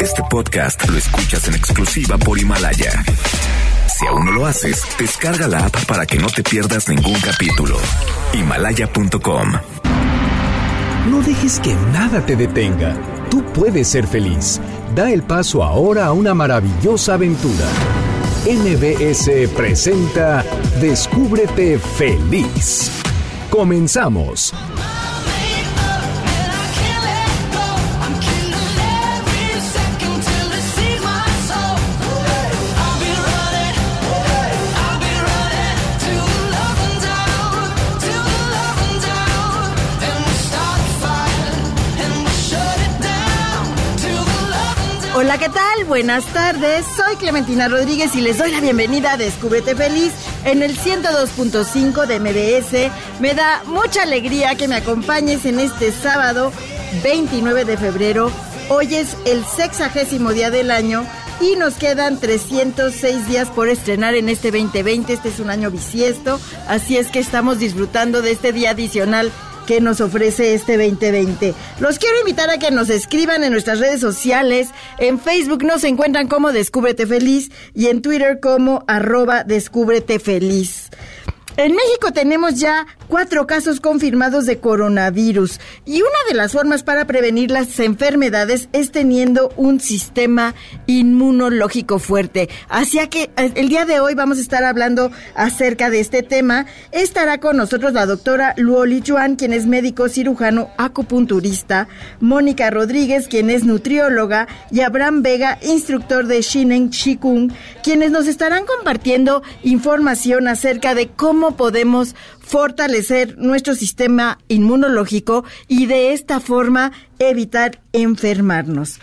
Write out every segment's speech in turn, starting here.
Este podcast lo escuchas en exclusiva por Himalaya. Si aún no lo haces, descarga la app para que no te pierdas ningún capítulo. Himalaya.com. No dejes que nada te detenga. Tú puedes ser feliz. Da el paso ahora a una maravillosa aventura. NBS presenta Descúbrete feliz. Comenzamos. Hola, ¿qué tal? Buenas tardes. Soy Clementina Rodríguez y les doy la bienvenida a Descúbrete Feliz en el 102.5 de MBS. Me da mucha alegría que me acompañes en este sábado 29 de febrero. Hoy es el sexagésimo día del año y nos quedan 306 días por estrenar en este 2020. Este es un año bisiesto, así es que estamos disfrutando de este día adicional que nos ofrece este 2020. Los quiero invitar a que nos escriban en nuestras redes sociales. En Facebook nos encuentran como Descúbrete Feliz y en Twitter como arroba Descúbrete Feliz. En México tenemos ya cuatro casos confirmados de coronavirus y una de las formas para prevenir las enfermedades es teniendo un sistema inmunológico fuerte. Así que eh, el día de hoy vamos a estar hablando acerca de este tema. Estará con nosotros la doctora Luoli Chuan, quien es médico cirujano acupunturista, Mónica Rodríguez, quien es nutrióloga, y Abraham Vega, instructor de Shinen Chikung, quienes nos estarán compartiendo información acerca de cómo podemos fortalecer nuestro sistema inmunológico y de esta forma evitar enfermarnos.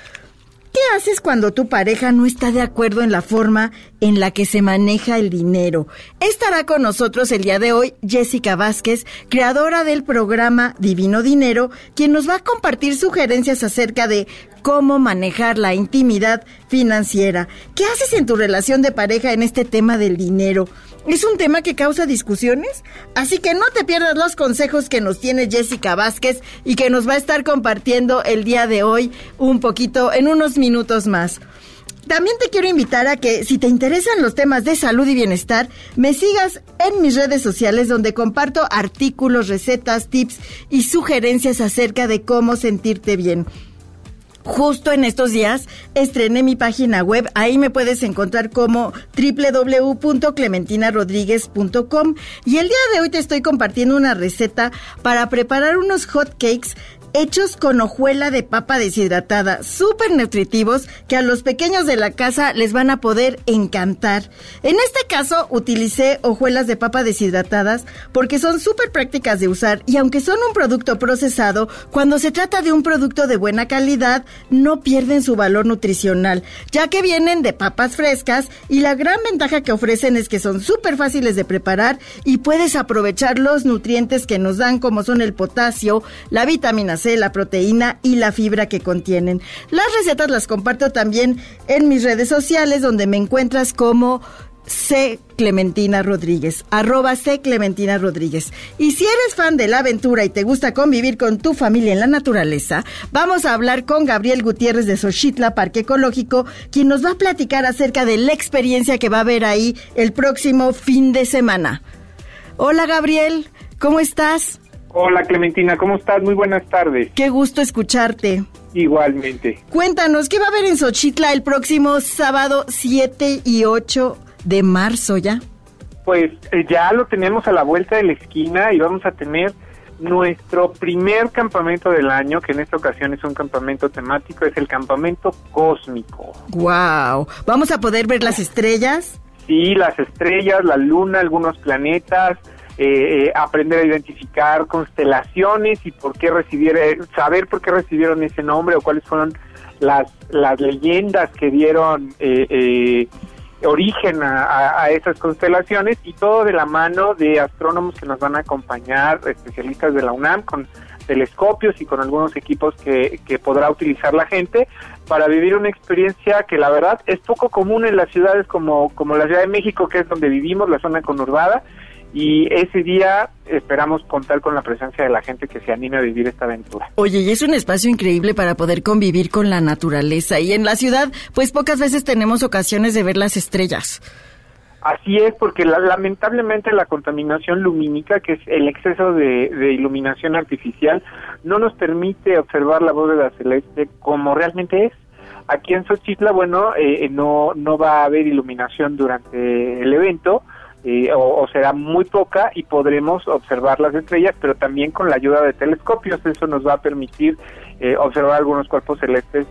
¿Qué haces cuando tu pareja no está de acuerdo en la forma en la que se maneja el dinero? Estará con nosotros el día de hoy Jessica Vázquez, creadora del programa Divino Dinero, quien nos va a compartir sugerencias acerca de cómo manejar la intimidad financiera. ¿Qué haces en tu relación de pareja en este tema del dinero? Es un tema que causa discusiones, así que no te pierdas los consejos que nos tiene Jessica Vázquez y que nos va a estar compartiendo el día de hoy un poquito en unos minutos más. También te quiero invitar a que si te interesan los temas de salud y bienestar, me sigas en mis redes sociales donde comparto artículos, recetas, tips y sugerencias acerca de cómo sentirte bien. Justo en estos días estrené mi página web, ahí me puedes encontrar como www.clementinarodríguez.com y el día de hoy te estoy compartiendo una receta para preparar unos hot cakes hechos con hojuela de papa deshidratada, súper nutritivos que a los pequeños de la casa les van a poder encantar. En este caso utilicé hojuelas de papa deshidratadas porque son súper prácticas de usar y aunque son un producto procesado, cuando se trata de un producto de buena calidad, no pierden su valor nutricional, ya que vienen de papas frescas y la gran ventaja que ofrecen es que son súper fáciles de preparar y puedes aprovechar los nutrientes que nos dan como son el potasio, la vitamina C, la proteína y la fibra que contienen. Las recetas las comparto también en mis redes sociales donde me encuentras como C. Clementina Rodríguez, arroba C. Clementina Rodríguez. Y si eres fan de la aventura y te gusta convivir con tu familia en la naturaleza, vamos a hablar con Gabriel Gutiérrez de Xochitla Parque Ecológico, quien nos va a platicar acerca de la experiencia que va a haber ahí el próximo fin de semana. Hola Gabriel, ¿cómo estás? Hola Clementina, ¿cómo estás? Muy buenas tardes. Qué gusto escucharte. Igualmente. Cuéntanos, ¿qué va a haber en Xochitla el próximo sábado 7 y 8 de marzo ya? Pues eh, ya lo tenemos a la vuelta de la esquina y vamos a tener nuestro primer campamento del año, que en esta ocasión es un campamento temático, es el campamento cósmico. Wow, ¿vamos a poder ver las estrellas? Sí, las estrellas, la luna, algunos planetas, eh, eh, aprender a identificar constelaciones y por qué recibieron, saber por qué recibieron ese nombre o cuáles fueron las, las leyendas que dieron eh, origen a, a, esas constelaciones y todo de la mano de astrónomos que nos van a acompañar, especialistas de la UNAM con telescopios y con algunos equipos que, que podrá utilizar la gente para vivir una experiencia que la verdad es poco común en las ciudades como, como la Ciudad de México, que es donde vivimos, la zona conurbada, y ese día esperamos contar con la presencia de la gente que se anime a vivir esta aventura. Oye, y es un espacio increíble para poder convivir con la naturaleza y en la ciudad pues pocas veces tenemos ocasiones de ver las estrellas. Así es, porque lamentablemente la contaminación lumínica, que es el exceso de, iluminación artificial, no nos permite observar la bóveda celeste como realmente es. Aquí en Xochitla, bueno, eh, no, no va a haber iluminación durante el evento, eh, o, será muy poca y podremos observar las estrellas, pero también con la ayuda de telescopios. Eso nos va a permitir eh, observar algunos cuerpos celestes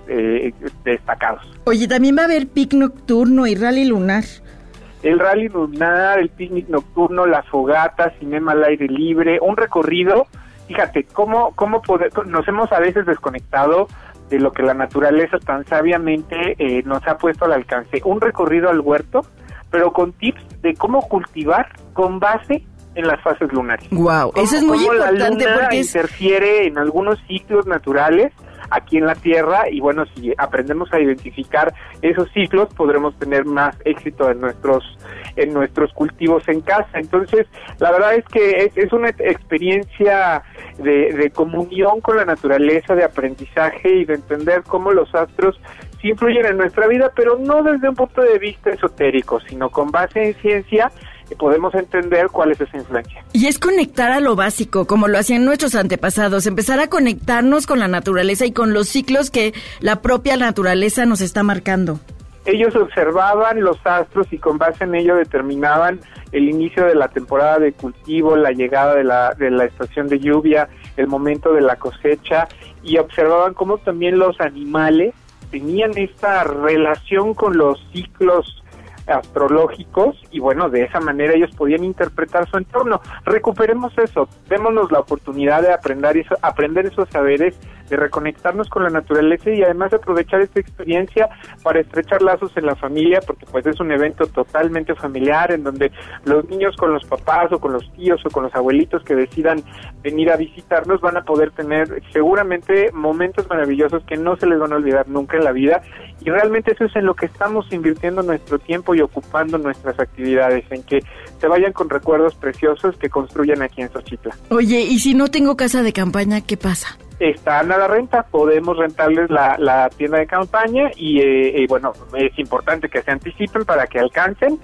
destacados. Oye, también va a haber pic nocturno y rally lunar el rally lunar, el picnic nocturno, las fogatas, cinema al aire libre, un recorrido. Fíjate, cómo, cómo poder, nos hemos a veces desconectado de lo que la naturaleza tan sabiamente eh, nos ha puesto al alcance. Un recorrido al huerto, pero con tips de cómo cultivar con base en las fases lunares. Wow, eso es muy importante la porque interfiere en algunos ciclos naturales aquí en la Tierra y bueno, si aprendemos a identificar esos ciclos podremos tener más éxito en nuestros en nuestros cultivos en casa. Entonces, la verdad es que es, una experiencia de, de comunión con la naturaleza, de aprendizaje y de entender cómo los astros sí influyen en nuestra vida, pero no desde un punto de vista esotérico, sino con base en ciencia podemos entender cuál es esa influencia. Y es conectar a lo básico, como lo hacían nuestros antepasados, empezar a conectarnos con la naturaleza y con los ciclos que la propia naturaleza nos está marcando. Ellos observaban los astros y con base en ello determinaban el inicio de la temporada de cultivo, la llegada de la, de la estación de lluvia, el momento de la cosecha y observaban cómo también los animales tenían esta relación con los ciclos astrológicos y bueno, de esa manera ellos podían interpretar su entorno. Recuperemos eso, démonos la oportunidad de aprender, eso, aprender esos saberes, de reconectarnos con la naturaleza y además aprovechar esta experiencia para estrechar lazos en la familia, porque pues es un evento totalmente familiar en donde los niños con los papás o con los tíos o con los abuelitos que decidan venir a visitarnos van a poder tener seguramente momentos maravillosos que no se les van a olvidar nunca en la vida y realmente eso es en lo que estamos invirtiendo nuestro tiempo y ocupando nuestras actividades, en que se vayan con recuerdos preciosos que construyan aquí en Xochitla. Oye, ¿y si no tengo casa de campaña, qué pasa? Están a la renta, podemos rentarles la, tienda de campaña y eh, bueno, es importante que se anticipen para que alcancen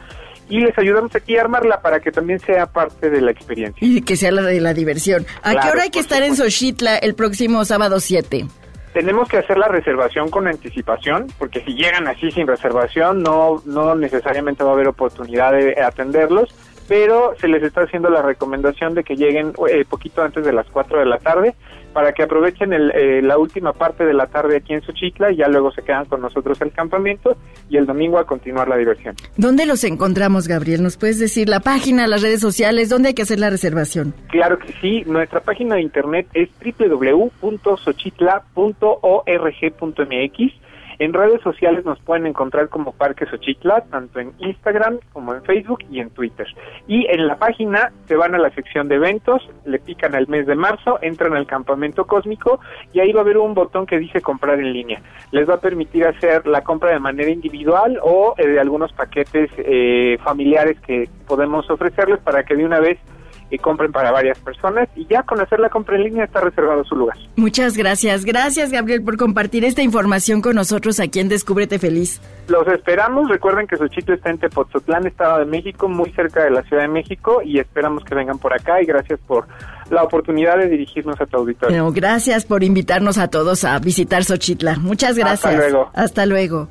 y les ayudamos aquí a armarla para que también sea parte de la experiencia. Y que sea la de la diversión. ¿A qué hora hay que estar en Xochitla el próximo sábado 7? tenemos que hacer la reservación con anticipación, porque si llegan así sin reservación, no, no necesariamente va a haber oportunidad de atenderlos, pero se les está haciendo la recomendación de que lleguen eh, poquito antes de las 4 de la tarde para que aprovechen el, eh, la última parte de la tarde aquí en Xochitla y ya luego se quedan con nosotros el campamento y el domingo a continuar la diversión. ¿Dónde los encontramos, Gabriel? ¿Nos puedes decir la página, las redes sociales, dónde hay que hacer la reservación? Claro que sí, nuestra página de internet es www.xochitla.org.mx en redes sociales nos pueden encontrar como Parque Xochitla, tanto en Instagram como en Facebook y en Twitter. Y en la página se van a la sección de eventos, le pican al mes de marzo, entran al campamento cósmico y ahí va a haber un botón que dice comprar en línea. Les va a permitir hacer la compra de manera individual o eh, de algunos paquetes eh, familiares que podemos ofrecerles para que de una vez y compren para varias personas y ya con hacer la compra en línea está reservado su lugar. Muchas gracias. Gracias Gabriel por compartir esta información con nosotros aquí en Descúbrete Feliz. Los esperamos. Recuerden que Xochitl está en Tepoztlán, Estado de México, muy cerca de la Ciudad de México y esperamos que vengan por acá y gracias por la oportunidad de dirigirnos a tu auditorio. gracias por invitarnos a todos a visitar Xochitla. Muchas gracias. Hasta luego. Hasta luego.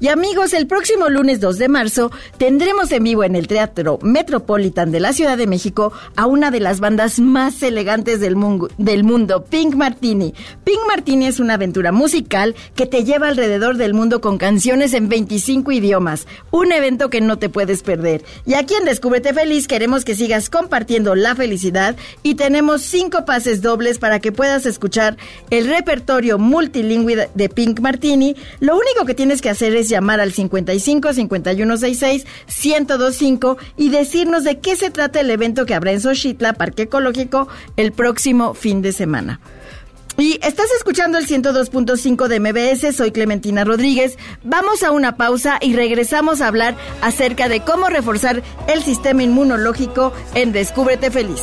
Y amigos, el próximo lunes 2 de marzo tendremos en vivo en el Teatro Metropolitan de la Ciudad de México a una de las bandas más elegantes del mundo, Pink Martini. Pink Martini es una aventura musical que te lleva alrededor del mundo con canciones en 25 idiomas. Un evento que no te puedes perder. Y aquí en Descúbrete Feliz queremos que sigas compartiendo la felicidad y tenemos cinco pases dobles para que puedas escuchar el repertorio multilingüe de Pink Martini. Lo único que tienes que hacer es llamar al 55 5166 1025 y decirnos de qué se trata el evento que habrá en Xochitla, Parque Ecológico, el próximo fin de semana. Y estás escuchando el 102.5 de MBS, soy Clementina Rodríguez. Vamos a una pausa y regresamos a hablar acerca de cómo reforzar el sistema inmunológico en Descúbrete Feliz.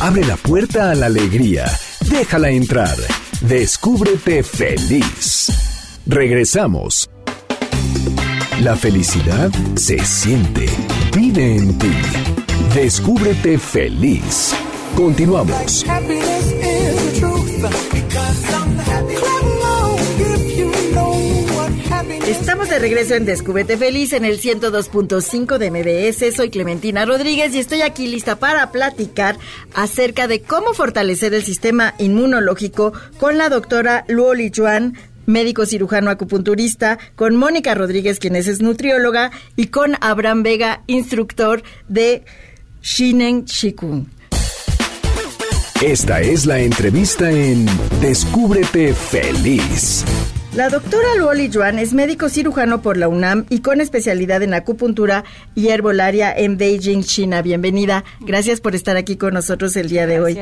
Abre la puerta a la alegría. Déjala entrar. Descúbrete feliz. Regresamos. La felicidad se siente. Vive en ti. Descúbrete feliz. Continuamos. Estamos de regreso en Descúbrete Feliz en el 102.5 de MBS. Soy Clementina Rodríguez y estoy aquí lista para platicar acerca de cómo fortalecer el sistema inmunológico con la doctora Luoli Juan, médico cirujano acupunturista, con Mónica Rodríguez, quien es nutrióloga, y con Abraham Vega, instructor de Shinen Shikun. Esta es la entrevista en Descúbrete Feliz. La doctora Luoli Yuan es médico cirujano por la UNAM y con especialidad en acupuntura y herbolaria en Beijing, China. Bienvenida. Gracias por estar aquí con nosotros el día de hoy.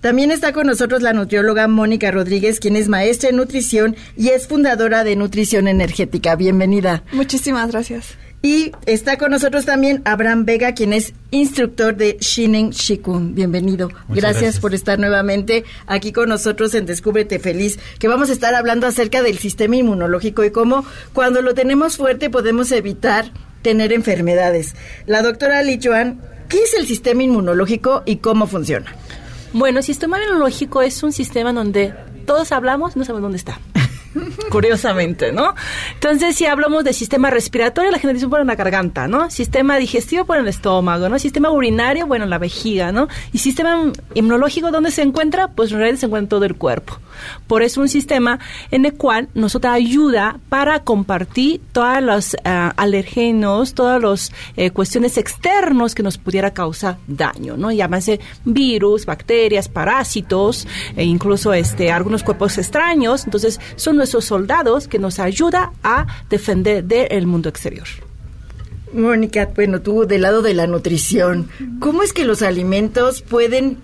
También está con nosotros la nutrióloga Mónica Rodríguez, quien es maestra en nutrición y es fundadora de Nutrición Energética. Bienvenida. Muchísimas gracias. Y está con nosotros también Abraham Vega, quien es instructor de Shinen Shikun. Bienvenido. Gracias, por estar nuevamente aquí con nosotros en Descúbrete Feliz, que vamos a estar hablando acerca del sistema inmunológico y cómo cuando lo tenemos fuerte podemos evitar tener enfermedades. La doctora Li Chuan, ¿qué es el sistema inmunológico y cómo funciona? Bueno, el sistema inmunológico es un sistema donde todos hablamos, no sabemos dónde está. curiosamente, ¿no? Entonces, si hablamos de sistema respiratorio, la gente dice, bueno, la garganta, ¿no? Sistema digestivo, por el estómago, ¿no? Sistema urinario, bueno, la vejiga, ¿no? Y sistema inmunológico, ¿dónde se encuentra? Pues en realidad se encuentra en todo el cuerpo. Por eso un sistema en el cual nosotros ayuda para compartir todos los uh, alergenos, todas las eh, cuestiones externos que nos pudiera causar daño, ¿no? Llámase virus, bacterias, parásitos, e incluso este, algunos cuerpos extraños. Entonces, son nuestros soldados que nos ayuda a defender del mundo exterior. Mónica, bueno, tú del lado de la nutrición, ¿cómo es que los alimentos pueden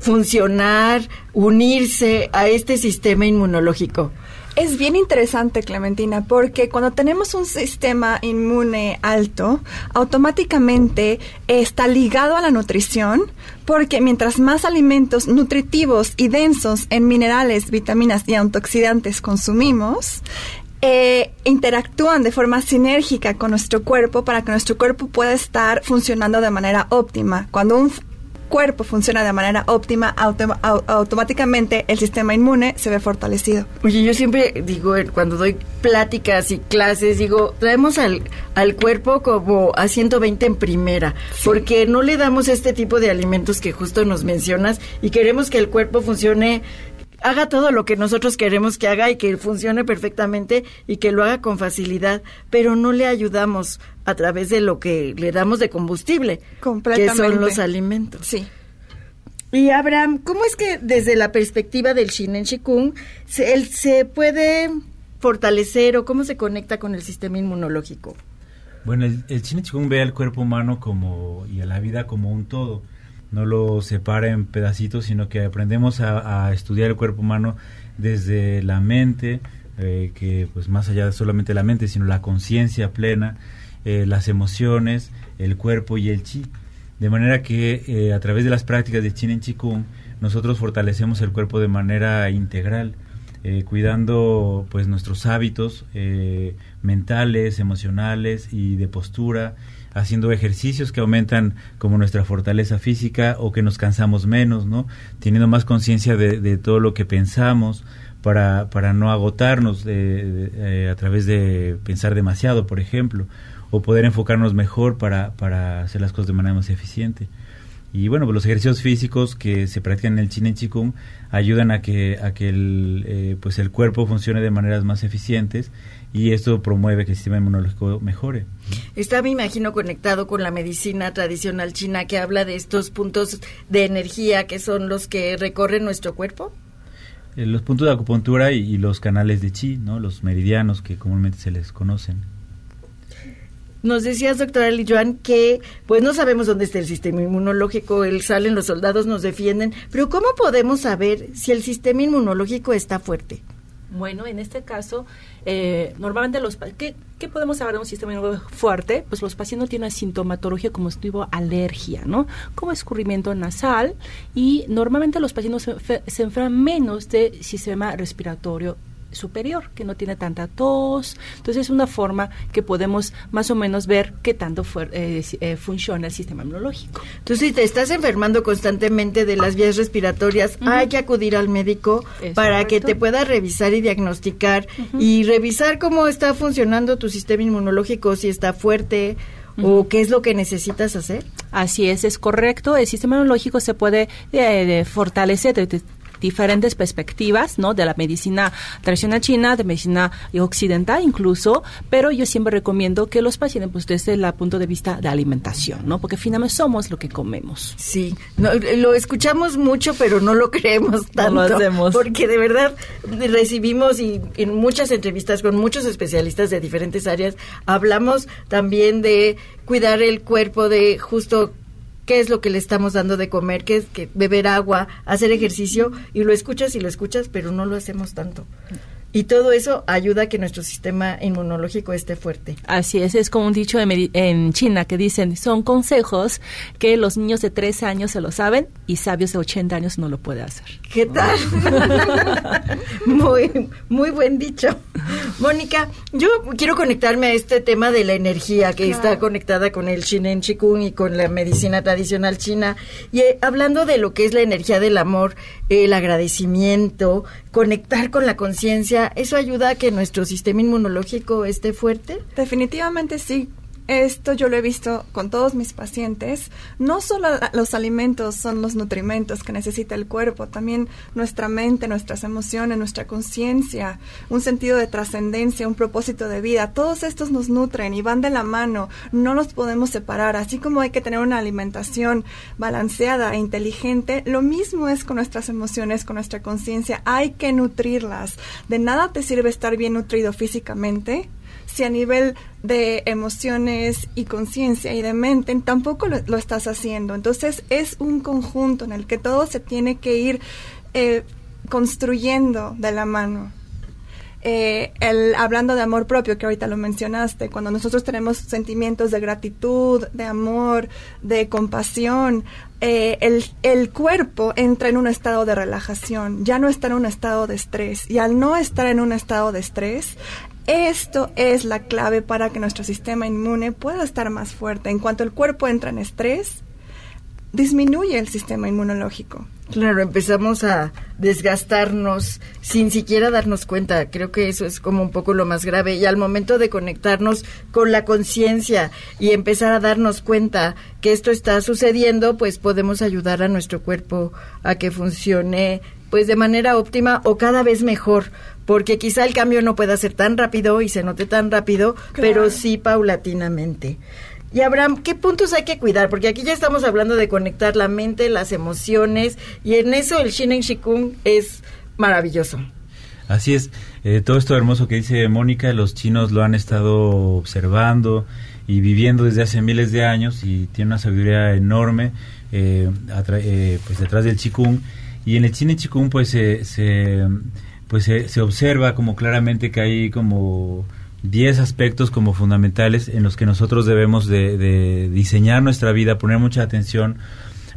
funcionar, unirse a este sistema inmunológico? Es bien interesante, Clementina, porque cuando tenemos un sistema inmune alto, automáticamente está ligado a la nutrición, porque mientras más alimentos nutritivos y densos en minerales, vitaminas y antioxidantes consumimos, eh, interactúan de forma sinérgica con nuestro cuerpo para que nuestro cuerpo pueda estar funcionando de manera óptima. Cuando un cuerpo funciona de manera óptima, automáticamente el sistema inmune se ve fortalecido. Oye, yo siempre digo, cuando doy pláticas y clases, digo, traemos al, al cuerpo como a 120 en primera, porque no le damos este tipo de alimentos que justo nos mencionas y queremos que el cuerpo funcione haga todo lo que nosotros queremos que haga y que funcione perfectamente y que lo haga con facilidad, pero no le ayudamos a través de lo que le damos de combustible, que son los alimentos. Sí. Y Abraham, ¿cómo es que desde la perspectiva del Shinen Shikun se, él se puede fortalecer o cómo se conecta con el sistema inmunológico? Bueno, el, el Shinen Shikun ve al cuerpo humano como y a la vida como un todo no lo separa en pedacitos, sino que aprendemos a, estudiar el cuerpo humano desde la mente, eh, que pues más allá de solamente la mente, sino la conciencia plena, eh, las emociones, el cuerpo y el chi. De manera que eh, a través de las prácticas de Chin en Chikung, nosotros fortalecemos el cuerpo de manera integral, cuidando pues nuestros hábitos mentales, emocionales y de postura, haciendo ejercicios que aumentan como nuestra fortaleza física o que nos cansamos menos, ¿no? Teniendo más conciencia de, todo lo que pensamos para, para no agotarnos eh, a través de pensar demasiado, por ejemplo, o poder enfocarnos mejor para, para hacer las cosas de manera más eficiente. Y bueno, pues los ejercicios físicos que se practican en el Chin Chikung ayudan a que, a que el, eh, pues el cuerpo funcione de maneras más eficientes y esto promueve que el sistema inmunológico mejore. Está, me imagino, conectado con la medicina tradicional china que habla de estos puntos de energía que son los que recorren nuestro cuerpo. Eh, los puntos de acupuntura y, los canales de chi, ¿no? Los meridianos que comúnmente se les conocen. Nos decías, doctora Joan, que pues no sabemos dónde está el sistema inmunológico, él salen los soldados, nos defienden, pero ¿cómo podemos saber si el sistema inmunológico está fuerte? Bueno, en este caso, eh, normalmente los... ¿qué, ¿Qué podemos saber de un sistema inmunológico fuerte? Pues los pacientes tienen sintomatología como tipo alergia, ¿no? Como escurrimiento nasal y normalmente los pacientes se, se enferman menos de sistema respiratorio superior, que no tiene tanta tos. Entonces es una forma que podemos más o menos ver qué tanto eh, eh, funciona el sistema inmunológico. Entonces si te estás enfermando constantemente de las vías respiratorias, hay que acudir al médico para que te pueda revisar y diagnosticar y revisar cómo está funcionando tu sistema inmunológico, si está fuerte, o qué es lo que necesitas hacer? Así es, es correcto. El sistema inmunológico se puede eh, fortalecer diferentes perspectivas, ¿no? De la medicina tradicional china, de medicina occidental incluso, pero yo siempre recomiendo que los pacientes, pues desde el punto de vista de alimentación, ¿no? Porque finalmente somos lo que comemos. Sí, lo escuchamos mucho, pero no lo creemos tanto. No lo hacemos. Porque de verdad recibimos y en muchas entrevistas con muchos especialistas de diferentes áreas hablamos también de cuidar el cuerpo, de justo qué es lo que le estamos dando de comer, qué es que beber agua, hacer ejercicio, y lo escuchas y lo escuchas, pero no lo hacemos tanto. Y todo eso ayuda a que nuestro sistema inmunológico esté fuerte. Así es, es como un dicho en China que dicen, son consejos que los niños de 3 años se lo saben y sabios de 80 años no lo pueden hacer. ¿Qué tal? muy, muy buen dicho. Mónica, yo quiero conectarme a este tema de la energía que está conectada con el Shinen Chikung y con la medicina tradicional china. Y eh, hablando de lo que es la energía del amor, el agradecimiento, conectar con la conciencia, ¿eso ayuda a que nuestro sistema inmunológico esté fuerte? Definitivamente sí. Esto yo lo he visto con todos mis pacientes. No solo los alimentos son los nutrimentos que necesita el cuerpo, también nuestra mente, nuestras emociones, nuestra conciencia, un sentido de trascendencia, un propósito de vida. Todos estos nos nutren y van de la mano. No los podemos separar. Así como hay que tener una alimentación balanceada e inteligente, lo mismo es con nuestras emociones, con nuestra conciencia. Hay que nutrirlas. De nada te sirve estar bien nutrido físicamente si a nivel de emociones y conciencia y de mente tampoco lo, estás haciendo. Entonces es un conjunto en el que todo se tiene que ir eh, construyendo de la mano. Eh, el, hablando de amor propio, que ahorita lo mencionaste, cuando nosotros tenemos sentimientos de gratitud, de amor, de compasión, eh, el, el, cuerpo entra en un estado de relajación, ya no está en un estado de estrés. Y al no estar en un estado de estrés, esto es la clave para que nuestro sistema inmune pueda estar más fuerte. En cuanto el cuerpo entra en estrés, disminuye el sistema inmunológico. Claro, empezamos a desgastarnos sin siquiera darnos cuenta. Creo que eso es como un poco lo más grave. Y al momento de conectarnos con la conciencia y empezar a darnos cuenta que esto está sucediendo, pues podemos ayudar a nuestro cuerpo a que funcione pues de manera óptima o cada vez mejor, porque quizá el cambio no pueda ser tan rápido y se note tan rápido, pero sí paulatinamente. Y Abraham, ¿qué puntos hay que cuidar? Porque aquí ya estamos hablando de conectar la mente, las emociones, y en eso el Shinen Shikung es maravilloso. Así es, eh, todo esto hermoso que dice Mónica, los chinos lo han estado observando y viviendo desde hace miles de años y tiene una sabiduría enorme eh, eh, pues detrás del Qigong y en el cine chikung pues se, pues se, observa como claramente que hay como 10 aspectos como fundamentales en los que nosotros debemos de, diseñar nuestra vida, poner mucha atención.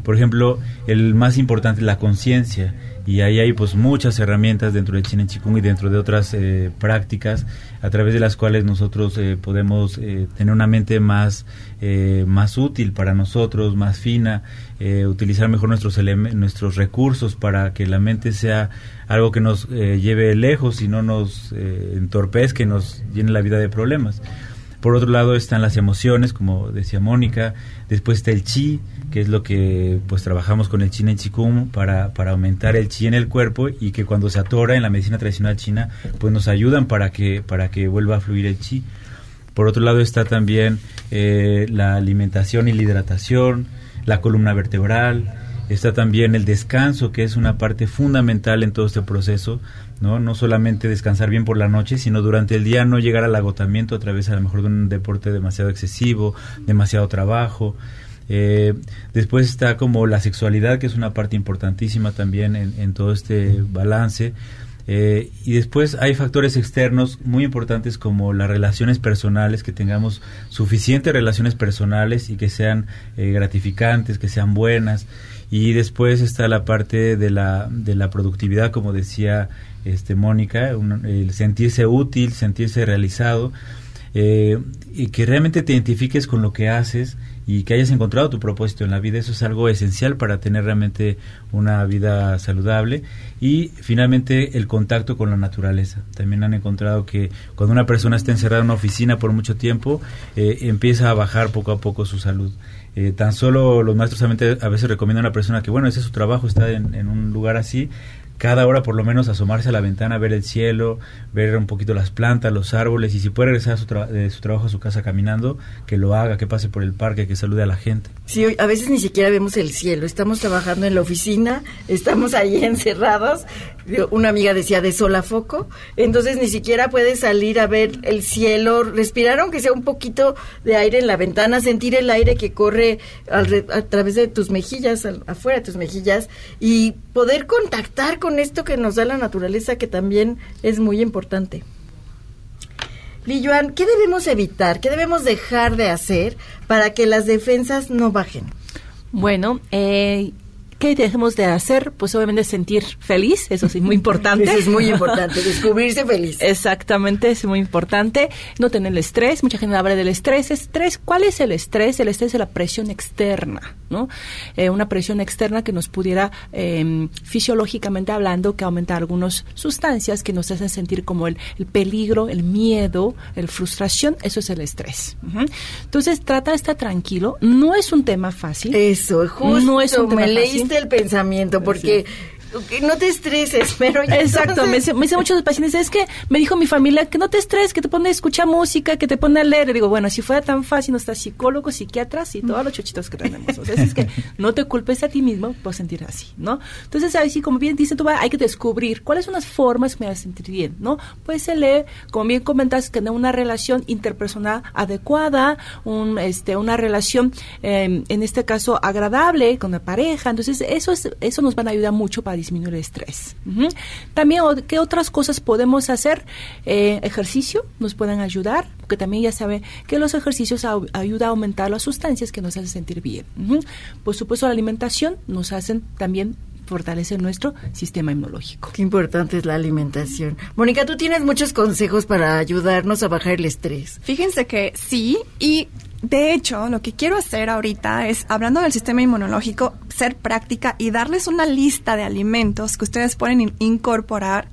Por ejemplo, el más importante, la conciencia y ahí hay pues muchas herramientas dentro del Chinen Chikung y dentro de otras eh, prácticas a través de las cuales nosotros eh, podemos eh, tener una mente más más útil para nosotros, más fina, utilizar mejor nuestros nuestros recursos para que la mente sea algo que nos lleve lejos y no nos entorpezca y nos llene la vida de problemas. Por otro lado están las emociones, como decía Mónica, después está el chi, que es lo que pues trabajamos con el China en Chikung para, para aumentar el chi en el cuerpo y que cuando se atora en la medicina tradicional china, pues nos ayudan para que, para que vuelva a fluir el chi. Por otro lado está también eh, la alimentación y la hidratación, la columna vertebral, Está también el descanso, que es una parte fundamental en todo este proceso, ¿no? No solamente descansar bien por la noche, sino durante el día no llegar al agotamiento a través a lo mejor de un deporte demasiado excesivo, demasiado trabajo. Eh, después está como la sexualidad, que es una parte importantísima también en, todo este balance. Eh, y después hay factores externos muy importantes como las relaciones personales, que tengamos suficientes relaciones personales y que sean eh, gratificantes, que sean buenas. Y después está la parte de la, de la productividad, como decía este Mónica, el sentirse útil, sentirse realizado. Y que realmente te identifiques con lo que haces y que hayas encontrado tu propósito en la vida. Eso es algo esencial para tener realmente una vida saludable. Y finalmente el contacto con la naturaleza. También han encontrado que cuando una persona está encerrada en una oficina por mucho tiempo, eh, empieza a bajar poco a poco su salud. Eh, tan solo los maestros a veces recomiendan a una persona que, bueno, ese es su trabajo, está en un lugar así, cada hora por lo menos asomarse a la ventana, ver el cielo, ver un poquito las plantas, los árboles y si puede regresar a su de su trabajo a su casa caminando, que lo haga, que pase por el parque, que salude a la gente. Sí, a veces ni siquiera vemos el cielo, estamos trabajando en la oficina, estamos ahí encerrados, una amiga decía de sol a foco, entonces ni siquiera puedes salir a ver el cielo, respirar aunque sea un poquito de aire en la ventana, sentir el aire que corre a través de tus mejillas, afuera de tus mejillas y poder contactar con esto que nos da la naturaleza que también es muy importante. Lilluan, ¿qué debemos evitar? ¿Qué debemos dejar de hacer para que las defensas no bajen? Bueno, eh, ¿Qué dejemos de hacer? Pues obviamente sentir feliz, eso sí, muy importante. eso es muy importante, descubrirse feliz. Exactamente, es muy importante. No tener el estrés, mucha gente habla del estrés. Estrés, ¿cuál es el estrés? El estrés es la presión externa, ¿no? Eh, una presión externa que nos pudiera, em, fisiológicamente hablando, que aumenta algunas sustancias que nos hacen sentir como el, peligro, el miedo, el frustración, eso es el estrés. Entonces, trata de estar tranquilo. No es un tema fácil. Eso, justo. No es un tema fácil el pensamiento, porque no te estreses, pero ya Exacto, me, dicen muchos pacientes, es que me dijo mi familia que no te estreses, que te pone a escuchar música, que te pone a leer. Y digo, bueno, si fuera tan fácil, no está psicólogos, psiquiatras y todos los chuchitos que tenemos. O sea, es que no te culpes a ti mismo por sentir así, ¿no? Entonces, así como bien dice tú, hay que descubrir cuáles son las formas que me hacen sentir bien, ¿no? Pues se lee, como bien comentas, tener una relación interpersonal adecuada, un, este, una relación, em, en este caso, agradable con la pareja. Entonces, eso, es, eso nos van a ayudar mucho para disminuir el estrés. También, ¿qué otras cosas podemos hacer? Eh, ejercicio nos pueden ayudar, porque también ya sabe que los ejercicios ayudan a aumentar las sustancias que nos hacen sentir bien. Por supuesto, la alimentación nos hacen también fortalecer nuestro sistema inmunológico. Qué importante es la alimentación. Mónica, tú tienes muchos consejos para ayudarnos a bajar el estrés. Fíjense que sí, y de hecho, lo que quiero hacer ahorita es, hablando del sistema inmunológico, ser práctica y darles una lista de alimentos que ustedes pueden incorporar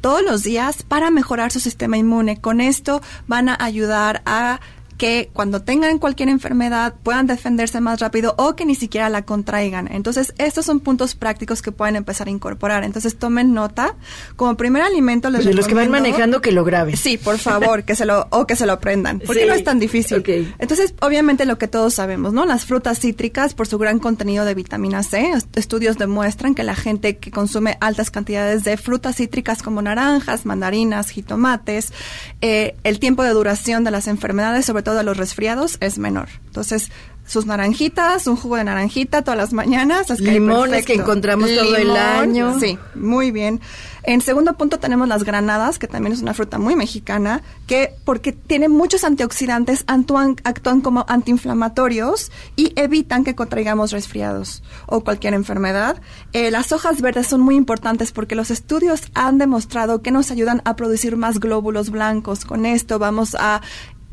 todos los días para mejorar su sistema inmune. Con esto van a ayudar a que cuando tengan cualquier enfermedad puedan defenderse más rápido o que ni siquiera la contraigan. Entonces, estos son puntos prácticos que pueden empezar a incorporar. Entonces, tomen nota. Como primer alimento les De los que van manejando que lo graben. Sí, por favor, que se lo o que se lo aprendan, porque no es tan difícil. Entonces, obviamente lo que todos sabemos, ¿no? Las frutas cítricas por su gran contenido de vitamina C, estudios demuestran que la gente que consume altas cantidades de frutas cítricas como naranjas, mandarinas, jitomates, eh, el tiempo de duración de las enfermedades, sobre todo de los resfriados es menor. Entonces, sus naranjitas, un jugo de naranjita todas las mañanas. Limones que encontramos todo el año. Sí, muy bien. En segundo punto tenemos las granadas, que también es una fruta muy mexicana, que porque tiene muchos antioxidantes, actúan, actúan como antiinflamatorios y evitan que contraigamos resfriados o cualquier enfermedad. Eh, las hojas verdes son muy importantes porque los estudios han demostrado que nos ayudan a producir más glóbulos blancos. Con esto vamos a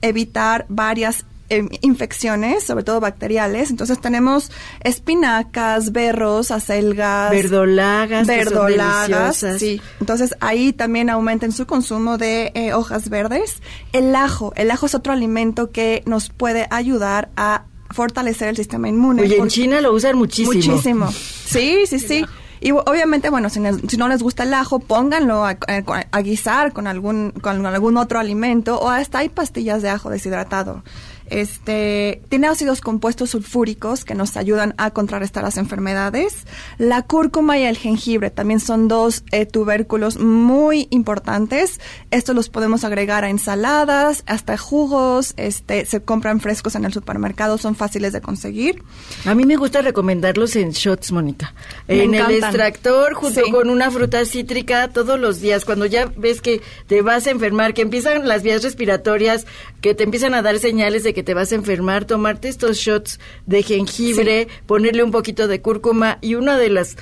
evitar varias em, infecciones, sobre todo bacteriales. Entonces tenemos espinacas, berros, acelgas, verdolagas, verdolagas, sí. Entonces ahí también aumenten su consumo de eh, hojas verdes. El ajo, el ajo es otro alimento que nos puede ayudar a fortalecer el sistema inmune. Oye, en China lo usan muchísimo. Muchísimo. Sí, sí, sí. Y obviamente, bueno, si, no les gusta el ajo, pónganlo a, guisar con algún, con algún otro alimento o hasta hay pastillas de ajo deshidratado. Este tiene ácidos compuestos sulfúricos que nos ayudan a contrarrestar las enfermedades. La cúrcuma y el jengibre también son dos eh, tubérculos muy importantes. Estos los podemos agregar a ensaladas, hasta jugos. Este se compran frescos en el supermercado, son fáciles de conseguir. A mí me gusta recomendarlos en shots, Mónica. En el extractor junto con una fruta cítrica todos los días. Cuando ya ves que te vas a enfermar, que empiezan las vías respiratorias, que te empiezan a dar señales de que te vas a enfermar, tomarte estos shots de jengibre, ponerle un poquito de cúrcuma y una de las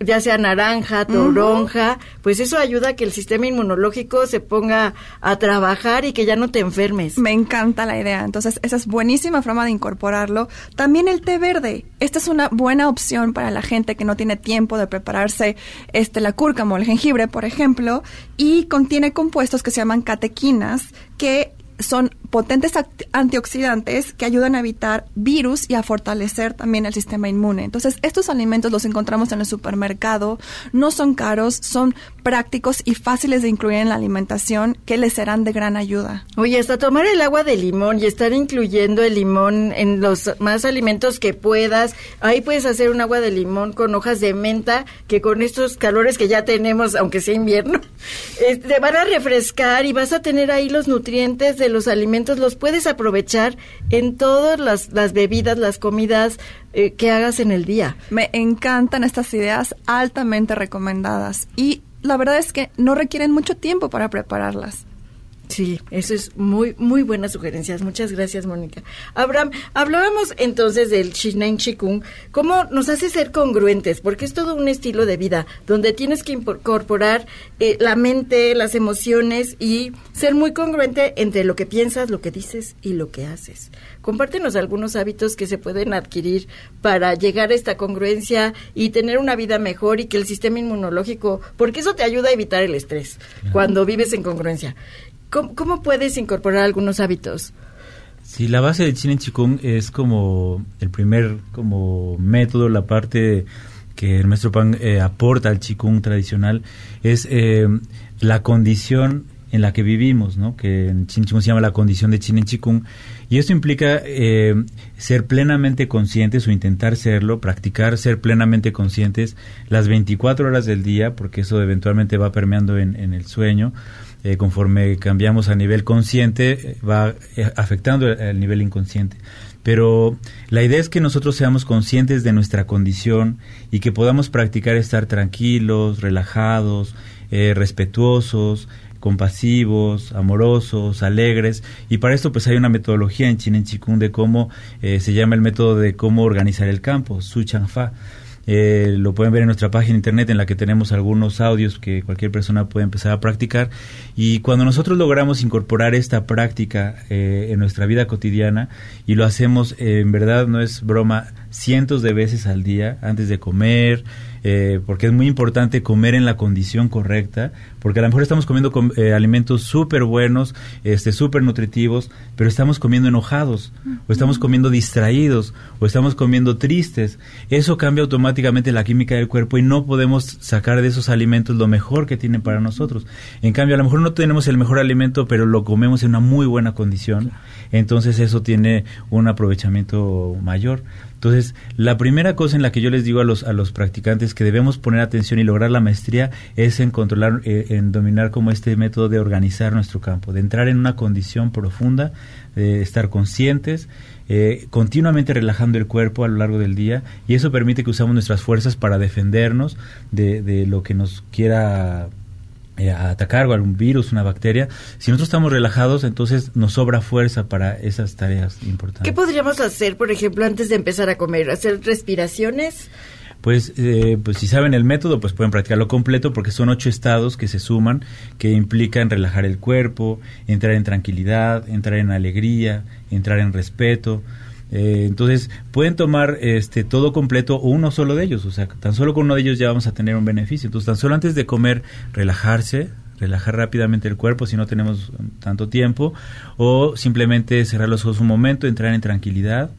ya sea naranja, toronja, pues eso ayuda a que el sistema inmunológico se ponga a trabajar y que ya no te enfermes. Me encanta la idea. Entonces, esa es buenísima forma de incorporarlo. También el té verde. Esta es una buena opción para la gente que no tiene tiempo de prepararse este la cúrcuma o el jengibre, por ejemplo, y contiene compuestos que se llaman catequinas que son potentes antioxidantes que ayudan a evitar virus y a fortalecer también el sistema inmune. Entonces, estos alimentos los encontramos en el supermercado, no son caros, son prácticos y fáciles de incluir en la alimentación que les serán de gran ayuda. Oye, hasta tomar el agua de limón y estar incluyendo el limón en los más alimentos que puedas. Ahí puedes hacer un agua de limón con hojas de menta que con estos calores que ya tenemos, aunque sea invierno, te van a refrescar y vas a tener ahí los nutrientes de los alimentos los puedes aprovechar en todas las, las bebidas, las comidas eh, que hagas en el día. Me encantan estas ideas altamente recomendadas y la verdad es que no requieren mucho tiempo para prepararlas. Sí, eso es muy, muy buenas sugerencias. Muchas gracias, Mónica. Abraham, hablábamos entonces del Shinain Chikung, cómo nos hace ser congruentes, porque es todo un estilo de vida donde tienes que incorporar eh, la mente, las emociones y ser muy congruente entre lo que piensas, lo que dices y lo que haces. Compártenos algunos hábitos que se pueden adquirir para llegar a esta congruencia y tener una vida mejor y que el sistema inmunológico, porque eso te ayuda a evitar el estrés cuando vives en congruencia. ¿Cómo, puedes incorporar algunos hábitos? Sí, la base del Chinen Chikung es como el primer como método, la parte que el maestro Pan eh, aporta al Chikung tradicional es eh, la condición en la que vivimos, ¿no? que en Chikung se llama la condición de Chinen Chikung, y esto implica eh, ser plenamente conscientes o intentar serlo, practicar ser plenamente conscientes las 24 horas del día, porque eso eventualmente va permeando en, en el sueño, eh, conforme cambiamos a nivel consciente, eh, va eh, afectando el, nivel inconsciente. Pero la idea es que nosotros seamos conscientes de nuestra condición y que podamos practicar estar tranquilos, relajados, respetuosos, compasivos, amorosos, alegres, y para esto pues hay una metodología en Chinen Chikung de cómo se llama el método de cómo organizar el campo, Su Chang Fa. Eh, lo pueden ver en nuestra página internet en la que tenemos algunos audios que cualquier persona puede empezar a practicar. Y cuando nosotros logramos incorporar esta práctica eh, en nuestra vida cotidiana y lo hacemos, eh, en verdad no es broma, cientos de veces al día, antes de comer, eh, porque es muy importante comer en la condición correcta, porque a lo mejor estamos comiendo eh, alimentos súper buenos, este, súper nutritivos, pero estamos comiendo enojados, o estamos comiendo distraídos, o estamos comiendo tristes. Eso cambia automáticamente la química del cuerpo y no podemos sacar de esos alimentos lo mejor que tienen para nosotros. En cambio, a lo mejor no tenemos el mejor alimento, pero lo comemos en una muy buena condición, entonces eso tiene un aprovechamiento mayor. Entonces, la primera cosa en la que yo les digo a los, a los practicantes que debemos poner atención y lograr la maestría es en controlar, eh, en dominar como este método de organizar nuestro campo, de entrar en una condición profunda, de estar conscientes, eh, continuamente relajando el cuerpo a lo largo del día y eso permite que usamos nuestras fuerzas para defendernos de, de lo que nos quiera eh, a atacar algún virus, una bacteria. Si nosotros estamos relajados, entonces nos sobra fuerza para esas tareas importantes. ¿Qué podríamos hacer, por ejemplo, antes de empezar a comer? ¿Hacer respiraciones? Pues, eh, pues si saben el método, pues pueden practicarlo completo porque son ocho estados que se suman, que implican relajar el cuerpo, entrar en tranquilidad, entrar en alegría, entrar en respeto, eh, entonces, pueden tomar este todo completo o uno solo de ellos. O sea, tan solo con uno de ellos ya vamos a tener un beneficio. Entonces, tan solo antes de comer, relajarse, relajar rápidamente el cuerpo si no tenemos tanto tiempo, o simplemente cerrar los ojos un momento, entrar en tranquilidad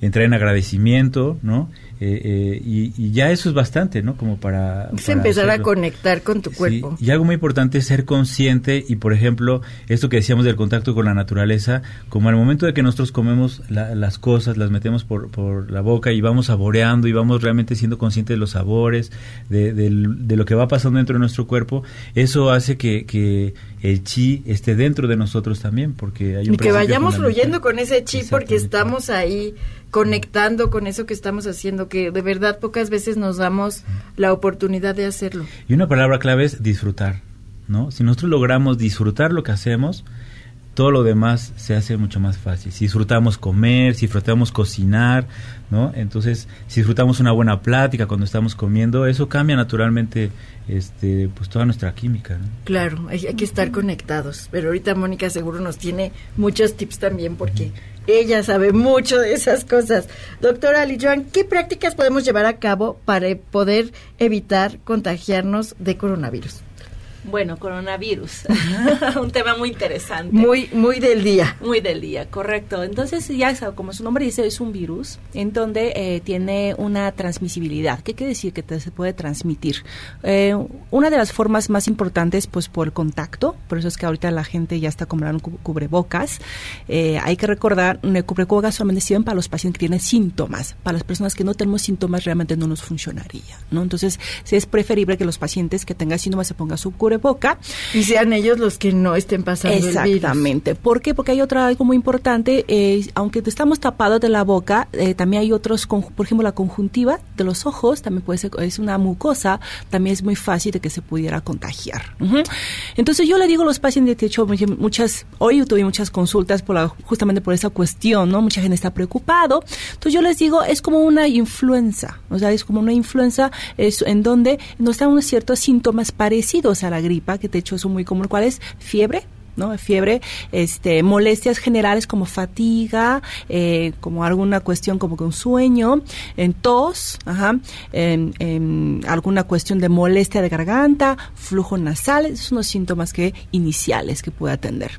entrar en agradecimiento, ¿no? Eh, eh, y, ya eso es bastante, ¿no? Como para... Es empezar a conectar con tu cuerpo. y algo muy importante es ser consciente y, por ejemplo, esto que decíamos del contacto con la naturaleza, como al momento de que nosotros comemos las cosas, las metemos por, por, la boca y vamos saboreando y vamos realmente siendo conscientes de los sabores, de, de, lo que va pasando dentro de nuestro cuerpo, eso hace que, que el chi esté dentro de nosotros también, porque hay un... Y que vayamos fluyendo con ese chi porque estamos ahí conectando con eso que estamos haciendo, que de verdad pocas veces nos damos la oportunidad de hacerlo. Y una palabra clave es disfrutar, ¿no? Si nosotros logramos disfrutar lo que hacemos, todo lo demás se hace mucho más fácil. Si disfrutamos comer, si disfrutamos cocinar, ¿no? Entonces, si disfrutamos una buena plática cuando estamos comiendo, eso cambia naturalmente este pues toda nuestra química. Claro, hay, que estar conectados. Pero ahorita Mónica seguro nos tiene muchos tips también porque ella sabe mucho de esas cosas. Doctora Ali Joan, ¿qué prácticas podemos llevar a cabo para poder evitar contagiarnos de coronavirus? Bueno, coronavirus, un tema muy interesante. Muy, muy del día. Muy del día, correcto. Entonces, ya como su nombre dice, es un virus en donde eh, tiene una transmisibilidad. ¿Qué quiere decir? Que se puede transmitir. Eh, una de las formas más importantes, pues por el contacto, por eso es que ahorita la gente ya está comprando cubrebocas. Eh, hay que recordar, el cubrebocas solamente sirven para los pacientes que tienen síntomas. Para las personas que no tenemos síntomas, realmente no nos funcionaría, ¿no? Entonces, sí es preferible que los pacientes que tengan síntomas se pongan su cubrebocas boca Y sean ellos los que no estén pasando Exactamente. ¿Por qué? Porque hay otra algo muy importante. Eh, aunque estamos tapados de la boca, eh, también hay otros, por ejemplo, la conjuntiva de los ojos, también puede ser, es una mucosa, también es muy fácil de que se pudiera contagiar. Entonces yo le digo a los pacientes, de hecho, muchas, hoy tuve muchas consultas por justamente por esa cuestión, ¿no? Mucha gente está preocupado. Entonces yo les digo, es como una influenza, o sea, es como una influenza es, en donde nos dan unos ciertos síntomas parecidos a la gripa, que de hecho es muy común, ¿cuál es? Fiebre, ¿no? Fiebre, este, molestias generales como fatiga, eh, como alguna cuestión como que un sueño, en tos, ajá, en, alguna cuestión de molestia de garganta, flujo nasal, esos son los síntomas que iniciales que puede atender.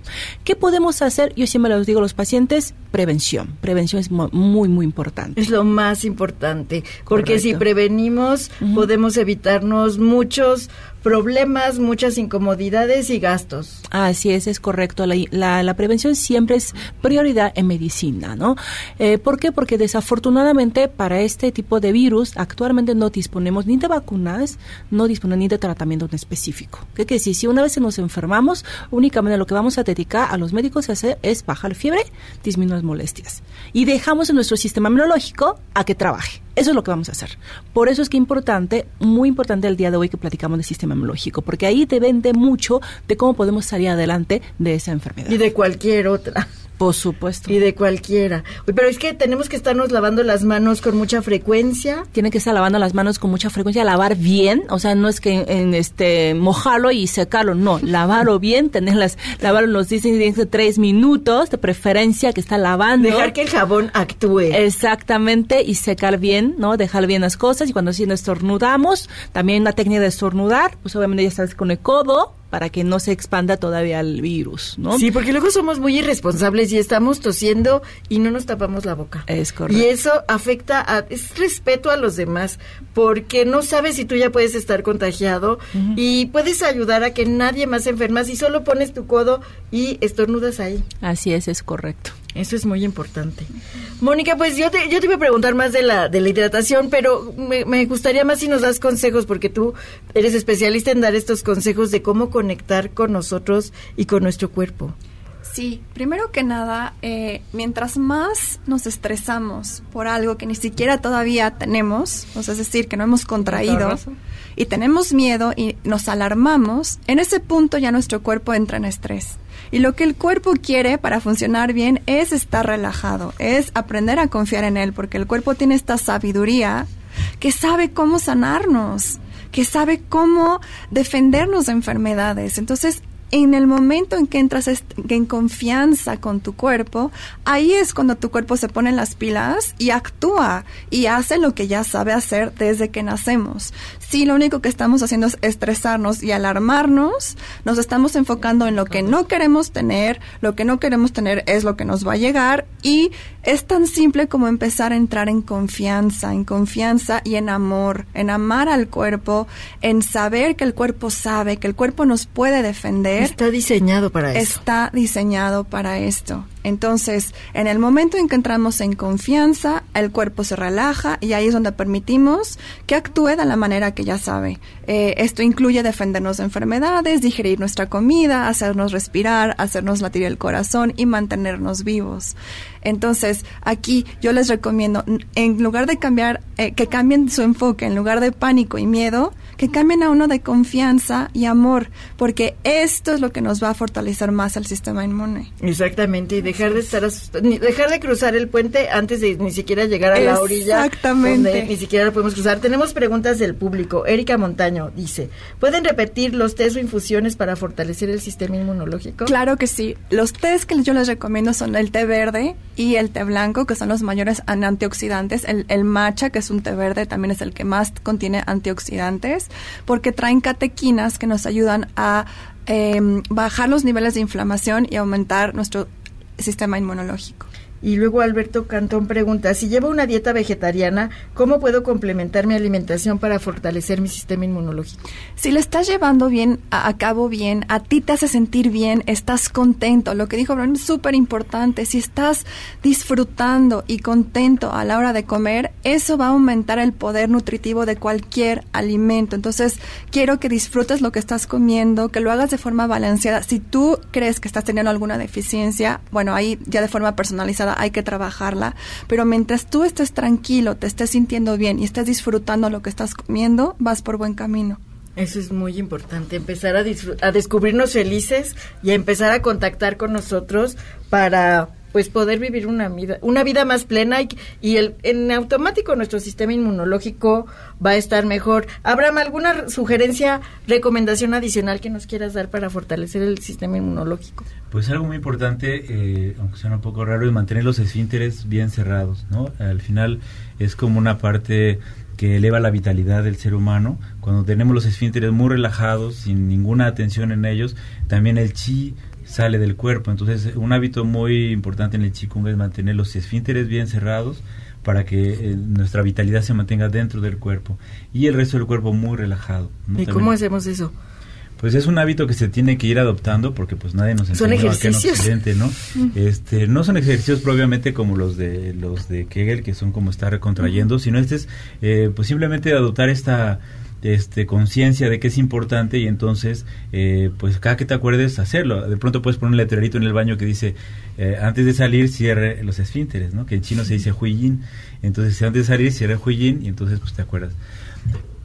¿Qué podemos hacer? Yo siempre les digo a los pacientes, prevención. Prevención es muy, muy importante. Es lo más importante, porque si prevenimos, podemos evitarnos muchos problemas, muchas incomodidades y gastos. Así es, es correcto. La, la, prevención siempre es prioridad en medicina, ¿no? Eh, ¿Por qué? Porque desafortunadamente para este tipo de virus actualmente no disponemos ni de vacunas, no disponemos ni de tratamiento en específico. ¿Qué quiere decir? Si una vez nos enfermamos, únicamente lo que vamos a dedicar a los médicos a hacer es bajar fiebre, disminuir las molestias. Y dejamos en nuestro sistema inmunológico a que trabaje. Eso es lo que vamos a hacer. Por eso es que importante, muy importante el día de hoy que platicamos del sistema inmunológico, porque ahí depende mucho de cómo podemos salir adelante de esa enfermedad. Y de cualquier otra. Por supuesto. Y de cualquiera. Pero es que tenemos que estarnos lavando las manos con mucha frecuencia. Tiene que estar lavando las manos con mucha frecuencia, lavar bien, o sea, no es que en, este mojarlo y secarlo, no, lavarlo bien, tenerlas, lavarlo nos dicen tres minutos, de preferencia que está lavando. Dejar que el jabón actúe. Exactamente, y secar bien, ¿no? Dejar bien las cosas y cuando sí nos estornudamos, también la técnica de estornudar, pues obviamente ya sabes con el codo, para que no se expanda todavía el virus, ¿no? Sí, porque luego somos muy irresponsables y estamos tosiendo y no nos tapamos la boca. Es correcto. Y eso afecta a es respeto a los demás, porque no sabes si tú ya puedes estar contagiado y puedes ayudar a que nadie más se enferma si solo pones tu codo y estornudas ahí. Así es, es correcto. Eso es muy importante. Mónica, pues yo te, yo te iba a preguntar más de la, de la hidratación, pero me, me, gustaría más si nos das consejos, porque tú eres especialista en dar estos consejos de cómo conectar con nosotros y con nuestro cuerpo. Sí, primero que nada, eh, mientras más nos estresamos por algo que ni siquiera todavía tenemos, o sea, es decir, que no hemos contraído y tenemos miedo y nos alarmamos, en ese punto ya nuestro cuerpo entra en estrés. Y lo que el cuerpo quiere para funcionar bien es estar relajado, es aprender a confiar en él, porque el cuerpo tiene esta sabiduría que sabe cómo sanarnos, que sabe cómo defendernos de enfermedades. Entonces, en el momento en que entras en confianza con tu cuerpo, ahí es cuando tu cuerpo se pone en las pilas y actúa y hace lo que ya sabe hacer desde que nacemos. Si lo único que estamos haciendo es estresarnos y alarmarnos, nos estamos enfocando en lo que no queremos tener, lo que no queremos tener es lo que nos va a llegar y es tan simple como empezar a entrar en confianza, en confianza y en amor, en amar al cuerpo, en saber que el cuerpo sabe, que el cuerpo nos puede defender. Está diseñado para eso. Está diseñado para esto. Entonces, en el momento en que entramos en confianza, el cuerpo se relaja y ahí es donde permitimos que actúe de la manera que ya sabe. Eh, esto incluye defendernos de enfermedades, digerir nuestra comida, hacernos respirar, hacernos latir el corazón y mantenernos vivos. Entonces, aquí yo les recomiendo, en lugar de cambiar, eh, que cambien su enfoque, en lugar de pánico y miedo, que cambien a uno de confianza y amor, porque esto es lo que nos va a fortalecer más al sistema inmune. Exactamente, y dejar de estar dejar de cruzar el puente antes de ni siquiera llegar a la orilla. Exactamente. ni siquiera lo podemos cruzar. Tenemos preguntas del público. Erika Montaño dice, ¿pueden repetir los test o infusiones para fortalecer el sistema inmunológico? Claro que sí. Los test que yo les recomiendo son el té verde y el té blanco, que son los mayores antioxidantes. El, el matcha, que es un té verde, también es el que más contiene antioxidantes, porque traen catequinas que nos ayudan a em, bajar los niveles de inflamación y aumentar nuestro sistema inmunológico. Y luego Alberto Cantón pregunta, si llevo una dieta vegetariana, ¿cómo puedo complementar mi alimentación para fortalecer mi sistema inmunológico? Si lo estás llevando bien, a, cabo bien, a ti te hace sentir bien, estás contento. Lo que dijo Bruno es súper importante. Si estás disfrutando y contento a la hora de comer, eso va a aumentar el poder nutritivo de cualquier alimento. Entonces, quiero que disfrutes lo que estás comiendo, que lo hagas de forma balanceada. Si tú crees que estás teniendo alguna deficiencia, bueno, ahí ya de forma personalizada hay que trabajarla, pero mientras tú estés tranquilo, te estés sintiendo bien y estés disfrutando lo que estás comiendo, vas por buen camino. Eso es muy importante, empezar a, a descubrirnos felices y a empezar a contactar con nosotros para pues poder vivir una vida, una vida más plena y, y, el, en automático nuestro sistema inmunológico va a estar mejor. Abraham, ¿alguna sugerencia, recomendación adicional que nos quieras dar para fortalecer el sistema inmunológico? Pues algo muy importante, eh, aunque sea un poco raro, es mantener los esfínteres bien cerrados, ¿no? Al final es como una parte que eleva la vitalidad del ser humano. Cuando tenemos los esfínteres muy relajados, sin ninguna atención en ellos, también el chi sale del cuerpo. Entonces, un hábito muy importante en el Qigong es mantener los esfínteres bien cerrados para que eh, nuestra vitalidad se mantenga dentro del cuerpo y el resto del cuerpo muy relajado. ¿Y cómo hacemos eso? Pues es un hábito que se tiene que ir adoptando porque pues nadie nos enseñó ¿Son ejercicios? ¿no? Este, no son ejercicios propiamente como los de los de Kegel que son como estar recontrayendo, sino este es eh, pues simplemente adoptar esta este, conciencia de que es importante y entonces, eh, pues cada que te acuerdes, hacerlo. De pronto puedes poner un letrerito en el baño que dice, eh, antes de salir, cierre los esfínteres, ¿no? Que en chino se dice huiyin. Entonces, antes de salir, cierre huiyin y entonces, pues te acuerdas.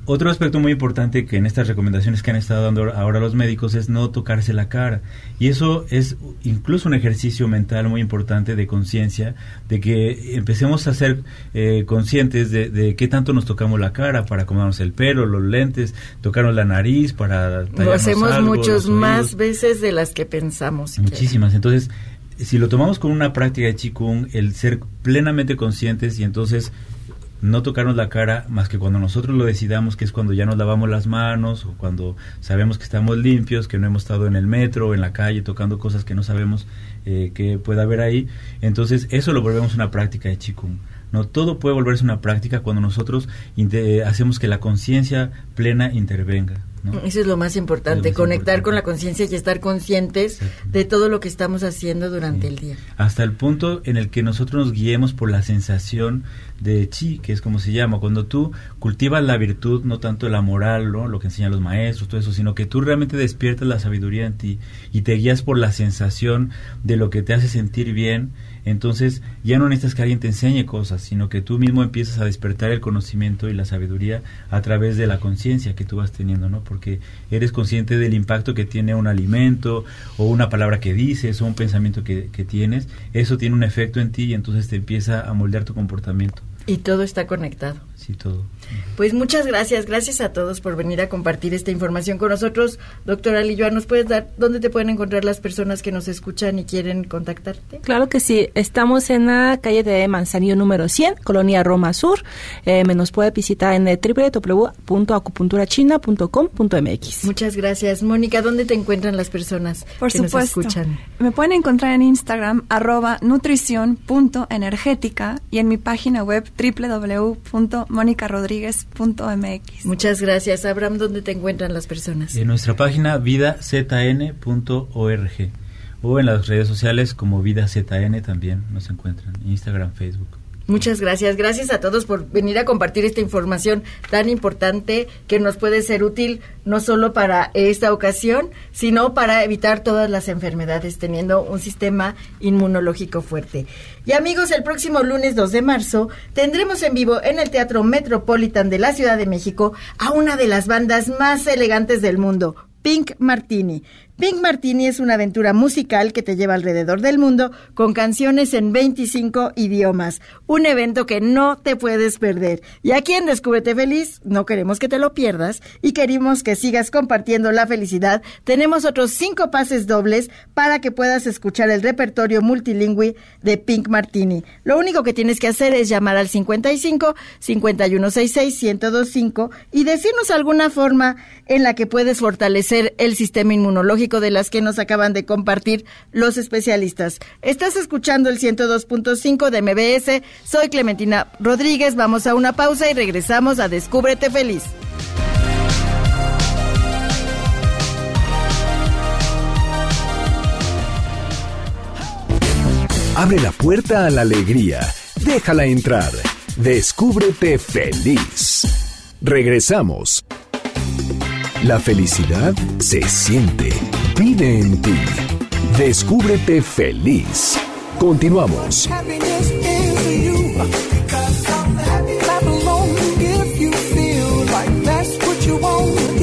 Otro aspecto muy importante que en estas recomendaciones que han estado dando ahora los médicos es no tocarse la cara. Y eso es incluso un ejercicio mental muy importante de conciencia, de que empecemos a ser eh, conscientes de, qué tanto nos tocamos la cara para acomodarnos el pelo, los lentes, tocarnos la nariz para... Lo hacemos muchos más veces de las que pensamos. Muchísimas. Entonces, si lo tomamos con una práctica de Qigong, el ser plenamente conscientes y entonces no tocarnos la cara más que cuando nosotros lo decidamos, que es cuando ya nos lavamos las manos o cuando sabemos que estamos limpios, que no hemos estado en el metro o en la calle tocando cosas que no sabemos eh, que pueda haber ahí. Entonces eso lo volvemos una práctica de Qigong. No, todo puede volverse una práctica cuando nosotros hacemos que la conciencia plena intervenga. Eso es lo más importante, conectar con la conciencia y estar conscientes de todo lo que estamos haciendo durante el día. Hasta el punto en el que nosotros nos guiemos por la sensación de chi, que es como se llama, cuando tú cultivas la virtud, no tanto la moral, ¿no? lo que enseñan los maestros, todo eso, sino que tú realmente despiertas la sabiduría en ti y te guías por la sensación de lo que te hace sentir bien, entonces ya no necesitas que alguien te enseñe cosas, sino que tú mismo empiezas a despertar el conocimiento y la sabiduría a través de la conciencia que tú vas teniendo, ¿no? Porque eres consciente del impacto que tiene un alimento o una palabra que dices o un pensamiento que, que tienes, eso tiene un efecto en ti y entonces te empieza a moldear tu comportamiento. Y todo está conectado. Así todo. Pues muchas gracias, gracias a todos por venir a compartir esta información con nosotros. Doctora Lilloa, ¿nos puedes dar dónde te pueden encontrar las personas que nos escuchan y quieren contactarte? Claro que sí, estamos en la calle de Manzanillo número 100, Colonia Roma Sur. Eh, me nos puede visitar en www.acupunturachina.com.mx. Muchas gracias. Mónica, ¿dónde te encuentran las personas Por que supuesto. nos escuchan? Me pueden encontrar en Instagram arroba nutrición.energética y en mi página web www.monicarodriguez.mx. Muchas gracias. Abraham, ¿dónde te encuentran las personas? En nuestra página vidazn.org o en las redes sociales como VidaZN también nos encuentran, Instagram, Facebook. Muchas gracias. Gracias a todos por venir a compartir esta información tan importante que nos puede ser útil no solo para esta ocasión, sino para evitar todas las enfermedades teniendo un sistema inmunológico fuerte. Y amigos, el próximo lunes 2 de marzo tendremos en vivo en el Teatro Metropolitan de la Ciudad de México a una de las bandas más elegantes del mundo, Pink Martini. Pink Martini es una aventura musical que te lleva alrededor del mundo con canciones en 25 idiomas. Un evento que no te puedes perder. Y aquí en Descúbrete Feliz no queremos que te lo pierdas y queremos que sigas compartiendo la felicidad. Tenemos otros cinco pases dobles para que puedas escuchar el repertorio multilingüe de Pink Martini. Lo único que tienes que hacer es llamar al 55 5166 1025 y decirnos alguna forma en la que puedes fortalecer el sistema inmunológico de las que nos acaban de compartir los especialistas. Estás escuchando el 102.5 de MBS. Soy Clementina Rodríguez. Vamos a una pausa y regresamos a Descúbrete Feliz. Abre la puerta a la alegría. Déjala entrar. Descúbrete feliz. Regresamos. La felicidad se siente. Vive en ti. Descúbrete feliz. Continuamos.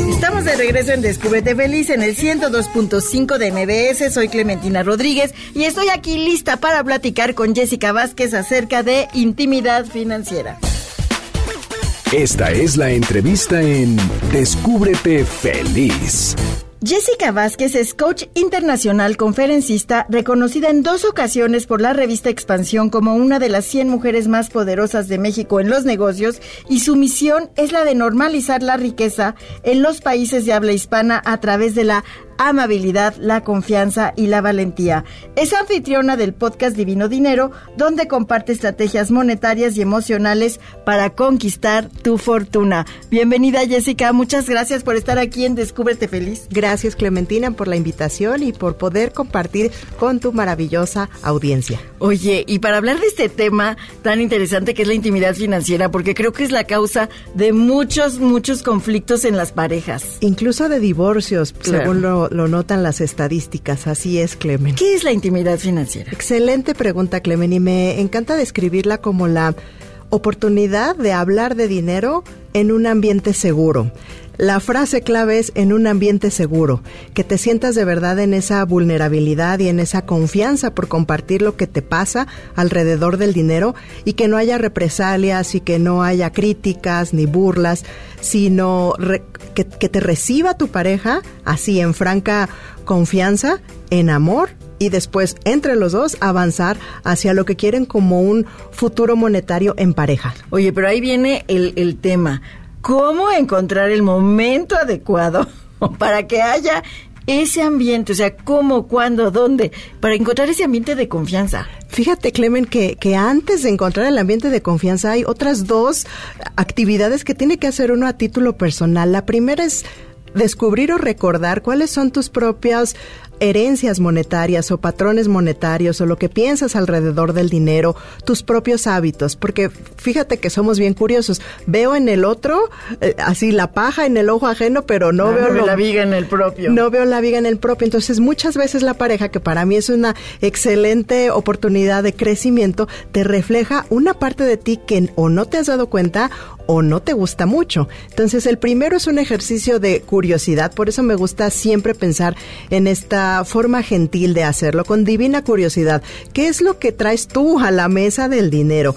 Estamos de regreso en Descúbrete Feliz en el 102.5 de MBS. Soy Clementina Rodríguez y estoy aquí lista para platicar con Jessica Vázquez acerca de intimidad financiera. Esta es la entrevista en Descúbrete feliz. Jessica Vázquez es coach internacional conferencista, reconocida en dos ocasiones por la revista Expansión como una de las 100 mujeres más poderosas de México en los negocios y su misión es la de normalizar la riqueza en los países de habla hispana a través de la amabilidad, la confianza y la valentía. Es anfitriona del podcast Divino Dinero, donde comparte estrategias monetarias y emocionales para conquistar tu fortuna. Bienvenida Jessica, muchas gracias por estar aquí en Descúbrete Feliz. Gracias Clementina por la invitación y por poder compartir con tu maravillosa audiencia. Oye, y para hablar de este tema tan interesante que es la intimidad financiera, porque creo que es la causa de muchos, muchos conflictos en las parejas. Incluso de divorcios, Claro. según lo, lo notan las estadísticas. Así es, Clemen. ¿Qué es la intimidad financiera? Excelente pregunta, Clemen, y me encanta describirla como la oportunidad de hablar de dinero en un ambiente seguro. La frase clave es en un ambiente seguro, que te sientas de verdad en esa vulnerabilidad y en esa confianza por compartir lo que te pasa alrededor del dinero y que no haya represalias y que no haya críticas ni burlas, sino que, te reciba tu pareja así en franca confianza, en amor y después entre los dos avanzar hacia lo que quieren como un futuro monetario en pareja. Oye, pero ahí viene el tema. ¿Cómo encontrar el momento adecuado para que haya ese ambiente? O sea, ¿cómo, cuándo, dónde? Para encontrar ese ambiente de confianza. Fíjate, Clemen, que, que antes de encontrar el ambiente de confianza hay otras dos actividades que tiene que hacer uno a título personal. La primera es descubrir o recordar cuáles son tus propias herencias monetarias o patrones monetarios o lo que piensas alrededor del dinero, tus propios hábitos, porque fíjate que somos bien curiosos. Veo en el otro eh, así la paja en el ojo ajeno, pero no Ah, veo no lo- la viga en el propio. no veo la viga en el propio. Entonces, muchas veces la pareja, que para mí es una excelente oportunidad de crecimiento, te refleja una parte de ti que o no te has dado cuenta o no te gusta mucho. Entonces, el primero es un ejercicio de curiosidad, por eso me gusta siempre pensar en esta forma gentil de hacerlo, con divina curiosidad. ¿Qué es lo que traes tú a la mesa del dinero?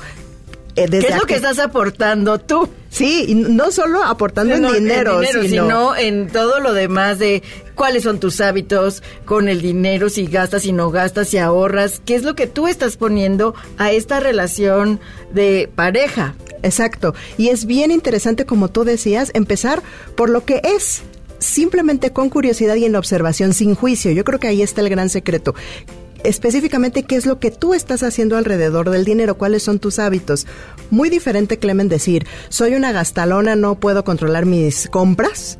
eh, ¿Qué es lo que estás aportando tú? Sí, y no solo aportando No, en dinero, sino... sino, en todo lo demás de cuáles son tus hábitos con el dinero, si gastas, si no gastas, si ahorras, qué es lo que tú estás poniendo a esta relación de pareja. Exacto. Y es bien interesante, como tú decías, empezar por lo que es. Simplemente con curiosidad y en observación, sin juicio. Yo creo que ahí está el gran secreto. Específicamente, ¿qué es lo que tú estás haciendo alrededor del dinero? ¿Cuáles son tus hábitos? Muy diferente, Clemen, decir, soy una gastalona, no puedo controlar mis compras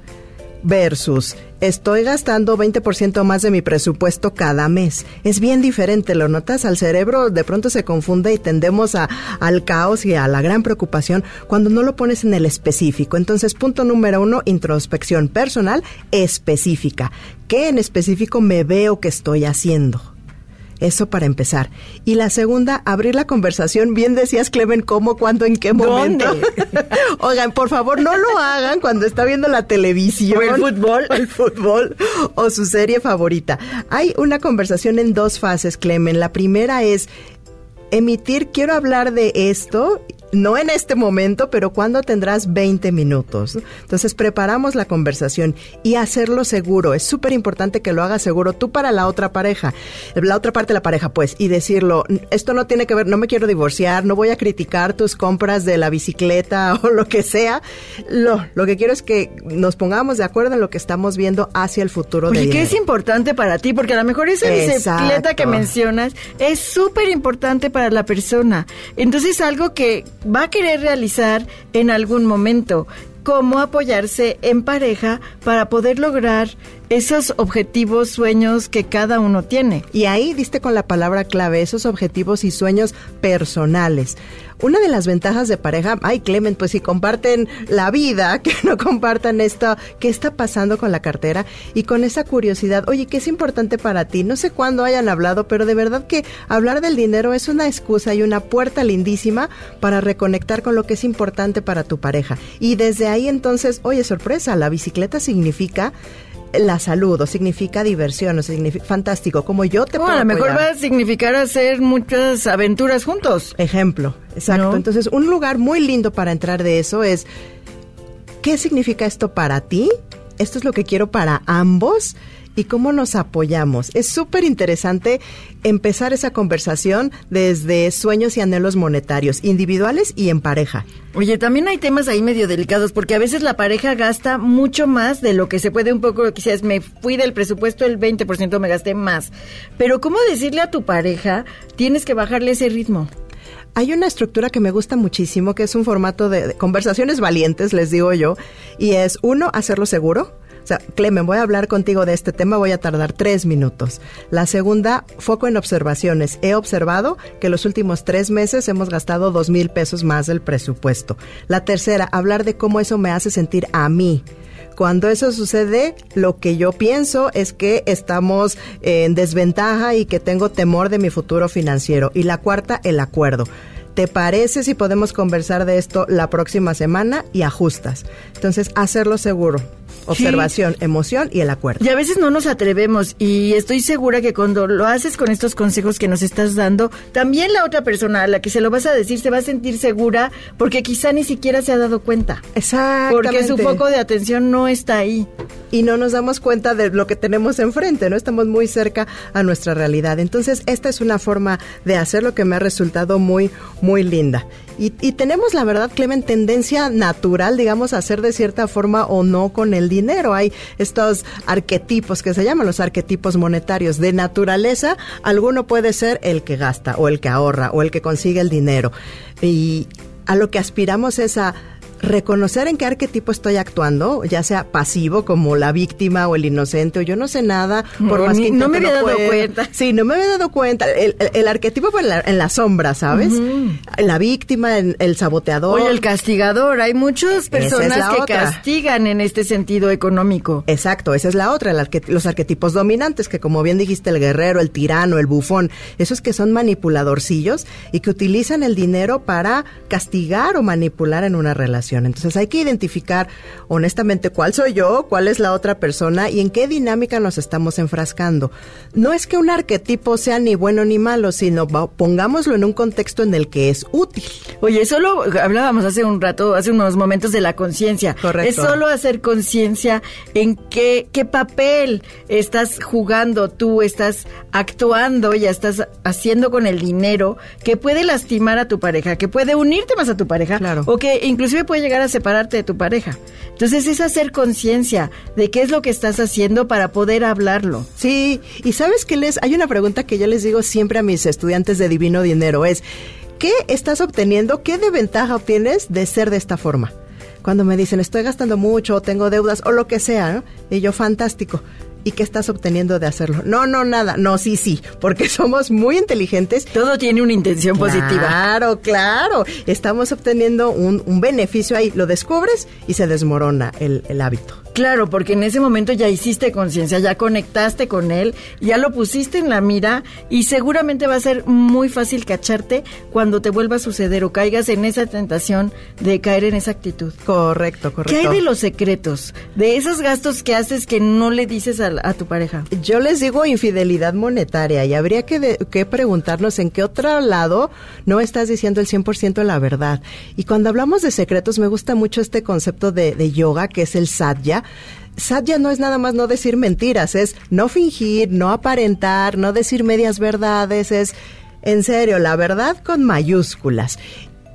versus estoy gastando 20% más de mi presupuesto cada mes. Es bien diferente, ¿lo notas? Al cerebro de pronto se confunde y tendemos a, al caos y a la gran preocupación cuando no lo pones en el específico. Entonces, punto número uno, introspección personal específica. ¿Qué en específico me veo que estoy haciendo? Eso para empezar. Y la segunda, abrir la conversación. Bien decías, Clemen, cómo, cuándo, en qué momento. Oigan, por favor, no lo hagan cuando está viendo la televisión. O el fútbol. O el fútbol. O su serie favorita. Hay una conversación en dos fases, Clemen. La primera es emitir, quiero hablar de esto, no en este momento, pero cuando tendrás 20 minutos. Entonces preparamos la conversación y hacerlo seguro. Es súper importante que lo hagas seguro tú para la otra pareja, la otra parte de la pareja, pues, y decirlo, esto no tiene que ver, no me quiero divorciar, no voy a criticar tus compras de la bicicleta o lo que sea. Lo, lo que quiero es que nos pongamos de acuerdo en lo que estamos viendo hacia el futuro de Oye, ¿qué dinero. es importante para ti? Porque a lo mejor esa bicicleta que mencionas es súper importante para la persona. Entonces, algo que va a querer realizar en algún momento. Cómo apoyarse en pareja para poder lograr esos objetivos, sueños que cada uno tiene. Y ahí diste con la palabra clave, esos objetivos y sueños personales. Una de las ventajas de pareja, ay Clement, pues si comparten la vida, que no compartan esto, qué está pasando con la cartera y con esa curiosidad, oye, ¿qué es importante para ti? No sé cuándo hayan hablado, pero de verdad que hablar del dinero es una excusa y una puerta lindísima para reconectar con lo que es importante para tu pareja. Y desde ahí entonces, oye, sorpresa, la bicicleta significa la salud o significa diversión o significa fantástico como yo te O puedo a lo mejor apoyar. va a significar hacer muchas aventuras juntos. Ejemplo, exacto. ¿No? Entonces, un lugar muy lindo para entrar de eso es, ¿qué significa esto para ti? Esto es lo que quiero para ambos. ¿Y cómo nos apoyamos? Es súper interesante empezar esa conversación desde sueños y anhelos monetarios, individuales y en pareja. Oye, también hay temas ahí medio delicados, porque a veces la pareja gasta mucho más de lo que se puede un poco, decías, me fui del presupuesto el 20%, me gasté más. Pero ¿cómo decirle a tu pareja, tienes que bajarle ese ritmo? Hay una estructura que me gusta muchísimo, que es un formato de, de conversaciones valientes, les digo yo, y es uno, hacerlo seguro. O sea, Clemen, voy a hablar contigo de este tema, voy a tardar tres minutos. La segunda, foco en observaciones. He observado que los últimos tres meses hemos gastado dos mil pesos más del presupuesto. La tercera, hablar de cómo eso me hace sentir a mí. Cuando eso sucede, lo que yo pienso es que estamos en desventaja y que tengo temor de mi futuro financiero. Y la cuarta, el acuerdo. ¿Te parece si podemos conversar de esto la próxima semana y ajustas? Entonces, hacerlo seguro. Observación, emoción y el acuerdo. Y a veces no nos atrevemos y estoy segura que cuando lo haces con estos consejos que nos estás dando, también la otra persona a la que se lo vas a decir se va a sentir segura porque quizá ni siquiera se ha dado cuenta. Exactamente. Porque su foco de atención no está ahí. y no nos damos cuenta de lo que tenemos enfrente, ¿no? Estamos muy cerca a nuestra realidad. Entonces, esta es una forma de hacer lo que me ha resultado muy, muy linda. Y, y tenemos, la verdad, Clemen, tendencia natural, digamos, a hacer de cierta forma o no con el dinero. Hay estos arquetipos que se llaman los arquetipos monetarios. De naturaleza, alguno puede ser el que gasta o el que ahorra o el que consigue el dinero. Y a lo que aspiramos es a reconocer en qué arquetipo estoy actuando, ya sea pasivo como la víctima o el inocente o yo no sé nada, por No, más que no me había dado cuenta. Sí, no me había dado cuenta. El, el- el arquetipo fue en la, en la sombra, ¿sabes? La víctima, el, el saboteador. Oye, el castigador, hay muchas personas que otra. castigan en este sentido económico. Exacto, esa es la otra, el arque- los arquetipos dominantes, que como bien dijiste, el guerrero, el tirano, el bufón, esos que son manipuladorcillos y que utilizan el dinero para castigar o manipular en una relación. Entonces hay que identificar honestamente cuál soy yo, cuál es la otra persona y en qué dinámica nos estamos enfrascando. No es que un arquetipo sea ni bueno ni malo, sino pongámoslo en un contexto en el que es útil. Oye, solo hablábamos hace un rato, hace unos momentos de la conciencia. Correcto. Es solo hacer conciencia en qué, qué papel estás jugando tú, estás actuando, ya estás haciendo con el dinero que puede lastimar a tu pareja, que puede unirte más a tu pareja, Claro. o que inclusive puede llegar a separarte de tu pareja. Entonces es hacer conciencia de qué es lo que estás haciendo para poder hablarlo. Sí, y sabes que les hay una pregunta que yo les digo siempre a mis estudiantes de Divino Dinero es ¿qué estás obteniendo? ¿Qué de ventaja obtienes de ser de esta forma? Cuando me dicen estoy gastando mucho, o tengo deudas o lo que sea, ¿no? y yo fantástico. ¿Y qué estás obteniendo de hacerlo? No, no, nada. No, sí, sí, porque somos muy inteligentes. Todo tiene una intención positiva. Claro, claro. Estamos obteniendo un, un beneficio ahí. Lo descubres y se desmorona el, el hábito. Claro, porque en ese momento ya hiciste conciencia, ya conectaste con él, ya lo pusiste en la mira y seguramente va a ser muy fácil cacharte cuando te vuelva a suceder o caigas en esa tentación de caer en esa actitud. Correcto, ¿Qué correcto. hay de los secretos? De esos gastos que haces que no le dices a, a tu pareja. Yo les digo infidelidad monetaria y habría que, de- que preguntarnos en qué otro lado no estás diciendo el 100% la verdad. Y cuando hablamos de secretos, me gusta mucho este concepto de, de yoga, que es el sadhya. Sadhya no es nada más no decir mentiras, es no fingir, no aparentar, no decir medias verdades, es en serio, la verdad con mayúsculas.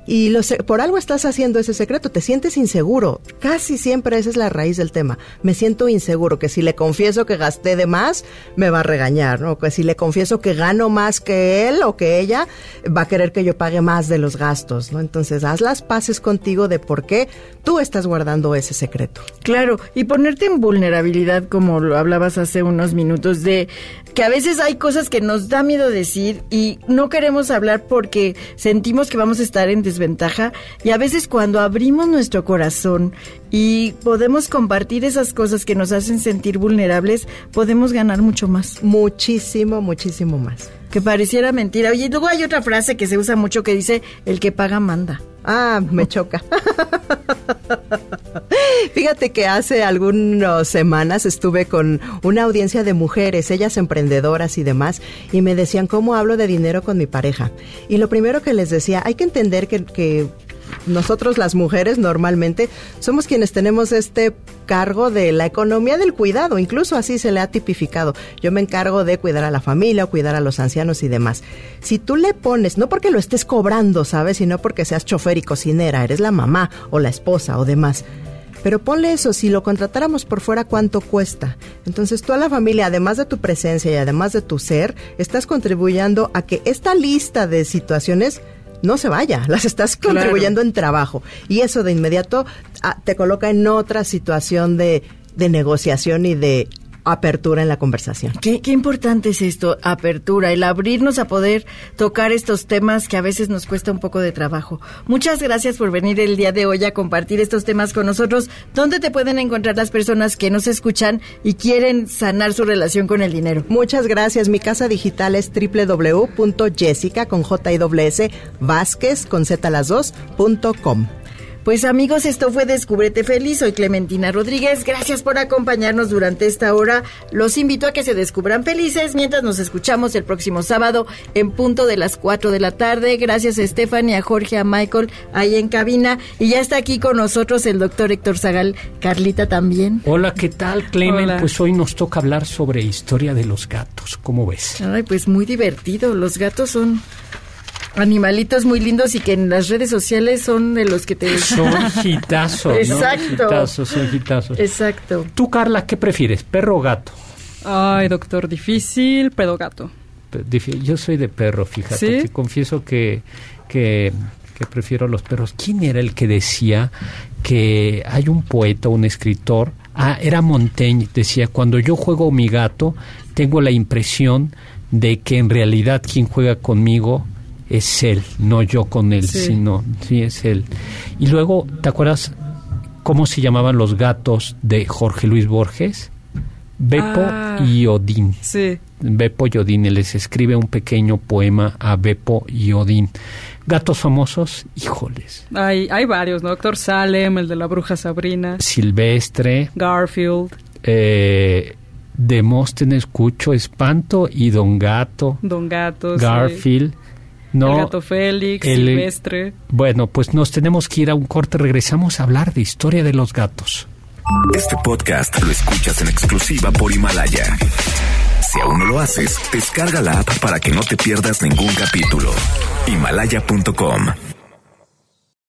Y lo sé- por algo estás haciendo ese secreto, te sientes inseguro. Casi siempre esa es la raíz del tema. Me siento inseguro, que si le confieso que gasté de más, me va a regañar, ¿no? Que si le confieso que gano más que él o que ella, va a querer que yo pague más de los gastos, ¿no? Entonces, haz las paces contigo de por qué tú estás guardando ese secreto. Claro, y ponerte en vulnerabilidad, como lo hablabas hace unos minutos, de que a veces hay cosas que nos da miedo decir y no queremos hablar porque sentimos que vamos a estar en desventaja. Y a veces cuando abrimos nuestro corazón y podemos compartir esas cosas que nos hacen sentir vulnerables, podemos ganar mucho más. Muchísimo, muchísimo más. Que pareciera mentira. Oye, y luego hay otra frase que se usa mucho que dice, el que paga manda. Ah, me choca. Fíjate que hace algunas semanas estuve con una audiencia de mujeres, ellas emprendedoras y demás, y me decían cómo hablo de dinero con mi pareja. Y lo primero que les decía, hay que entender que, que nosotros las mujeres normalmente somos quienes tenemos este cargo de la economía del cuidado, incluso así se le ha tipificado. Yo me encargo de cuidar a la familia, o cuidar a los ancianos y demás. Si tú le pones, no porque lo estés cobrando, ¿sabes? Sino porque seas chofer y cocinera, eres la mamá o la esposa o demás. Pero ponle eso, si lo contratáramos por fuera, ¿cuánto cuesta? Entonces tú a la familia, además de tu presencia y además de tu ser, estás contribuyendo a que esta lista de situaciones no se vaya, las estás Claro. contribuyendo en trabajo. Y eso de inmediato ah, te coloca en otra situación de, de negociación y de apertura en la conversación. Qué, qué importante es esto, apertura, el abrirnos a poder tocar estos temas que a veces nos cuesta un poco de trabajo. Muchas gracias por venir el día de hoy a compartir estos temas con nosotros. ¿Dónde te pueden encontrar las personas que nos escuchan y quieren sanar su relación con el dinero? Muchas gracias. Mi casa digital es www.jessica con J y doble S Vázquez con Z las dos punto com. Pues amigos, esto fue Descúbrete Feliz. Soy Clementina Rodríguez. Gracias por acompañarnos durante esta hora. Los invito a que se descubran felices mientras nos escuchamos el próximo sábado en punto de las 4 de la tarde. Gracias a Stephanie, a Jorge, a Michael ahí en cabina. Y ya está aquí con nosotros el doctor Héctor Zagal. Carlita también. Hola, ¿qué tal, Clemen? Hola. Pues hoy nos toca hablar sobre historia de los gatos. ¿Cómo ves? Ay, pues muy divertido. Los gatos son animalitos muy lindos y que en las redes sociales son de los que te... Son hitazos, ¿no? Exacto. Hitazos, son hitazos. Exacto. Tú, Carla, ¿qué prefieres, perro o gato? Ay, doctor, difícil, pero gato. Yo soy de perro, fíjate. ¿Sí? Te confieso que, que, que prefiero los perros. ¿Quién era el que decía que hay un poeta, un escritor? Ah, era Montaigne. Decía, cuando yo juego mi gato, tengo la impresión de que en realidad quien juega conmigo es él, no yo con él, Sí. sino, sí, es él. Y luego, ¿te acuerdas cómo se llamaban los gatos de Jorge Luis Borges? Beppo Ah. y Odín. Sí. Beppo y Odín, él les escribe un pequeño poema a Beppo y Odín. Gatos famosos, híjoles. Hay, hay varios, ¿no? Doctor Salem, el de la bruja Sabrina, Silvestre, Garfield, eh, Demóstenes, Cucho, Espanto y Don Gato, Don Gato, sí. No, el gato Félix, el- Silvestre. Bueno, pues nos tenemos que ir a un corte. Regresamos a hablar de historia de los gatos. Este podcast lo escuchas en exclusiva por Himalaya. Si aún no lo haces, descarga la app para que no te pierdas ningún capítulo. Himalaya.com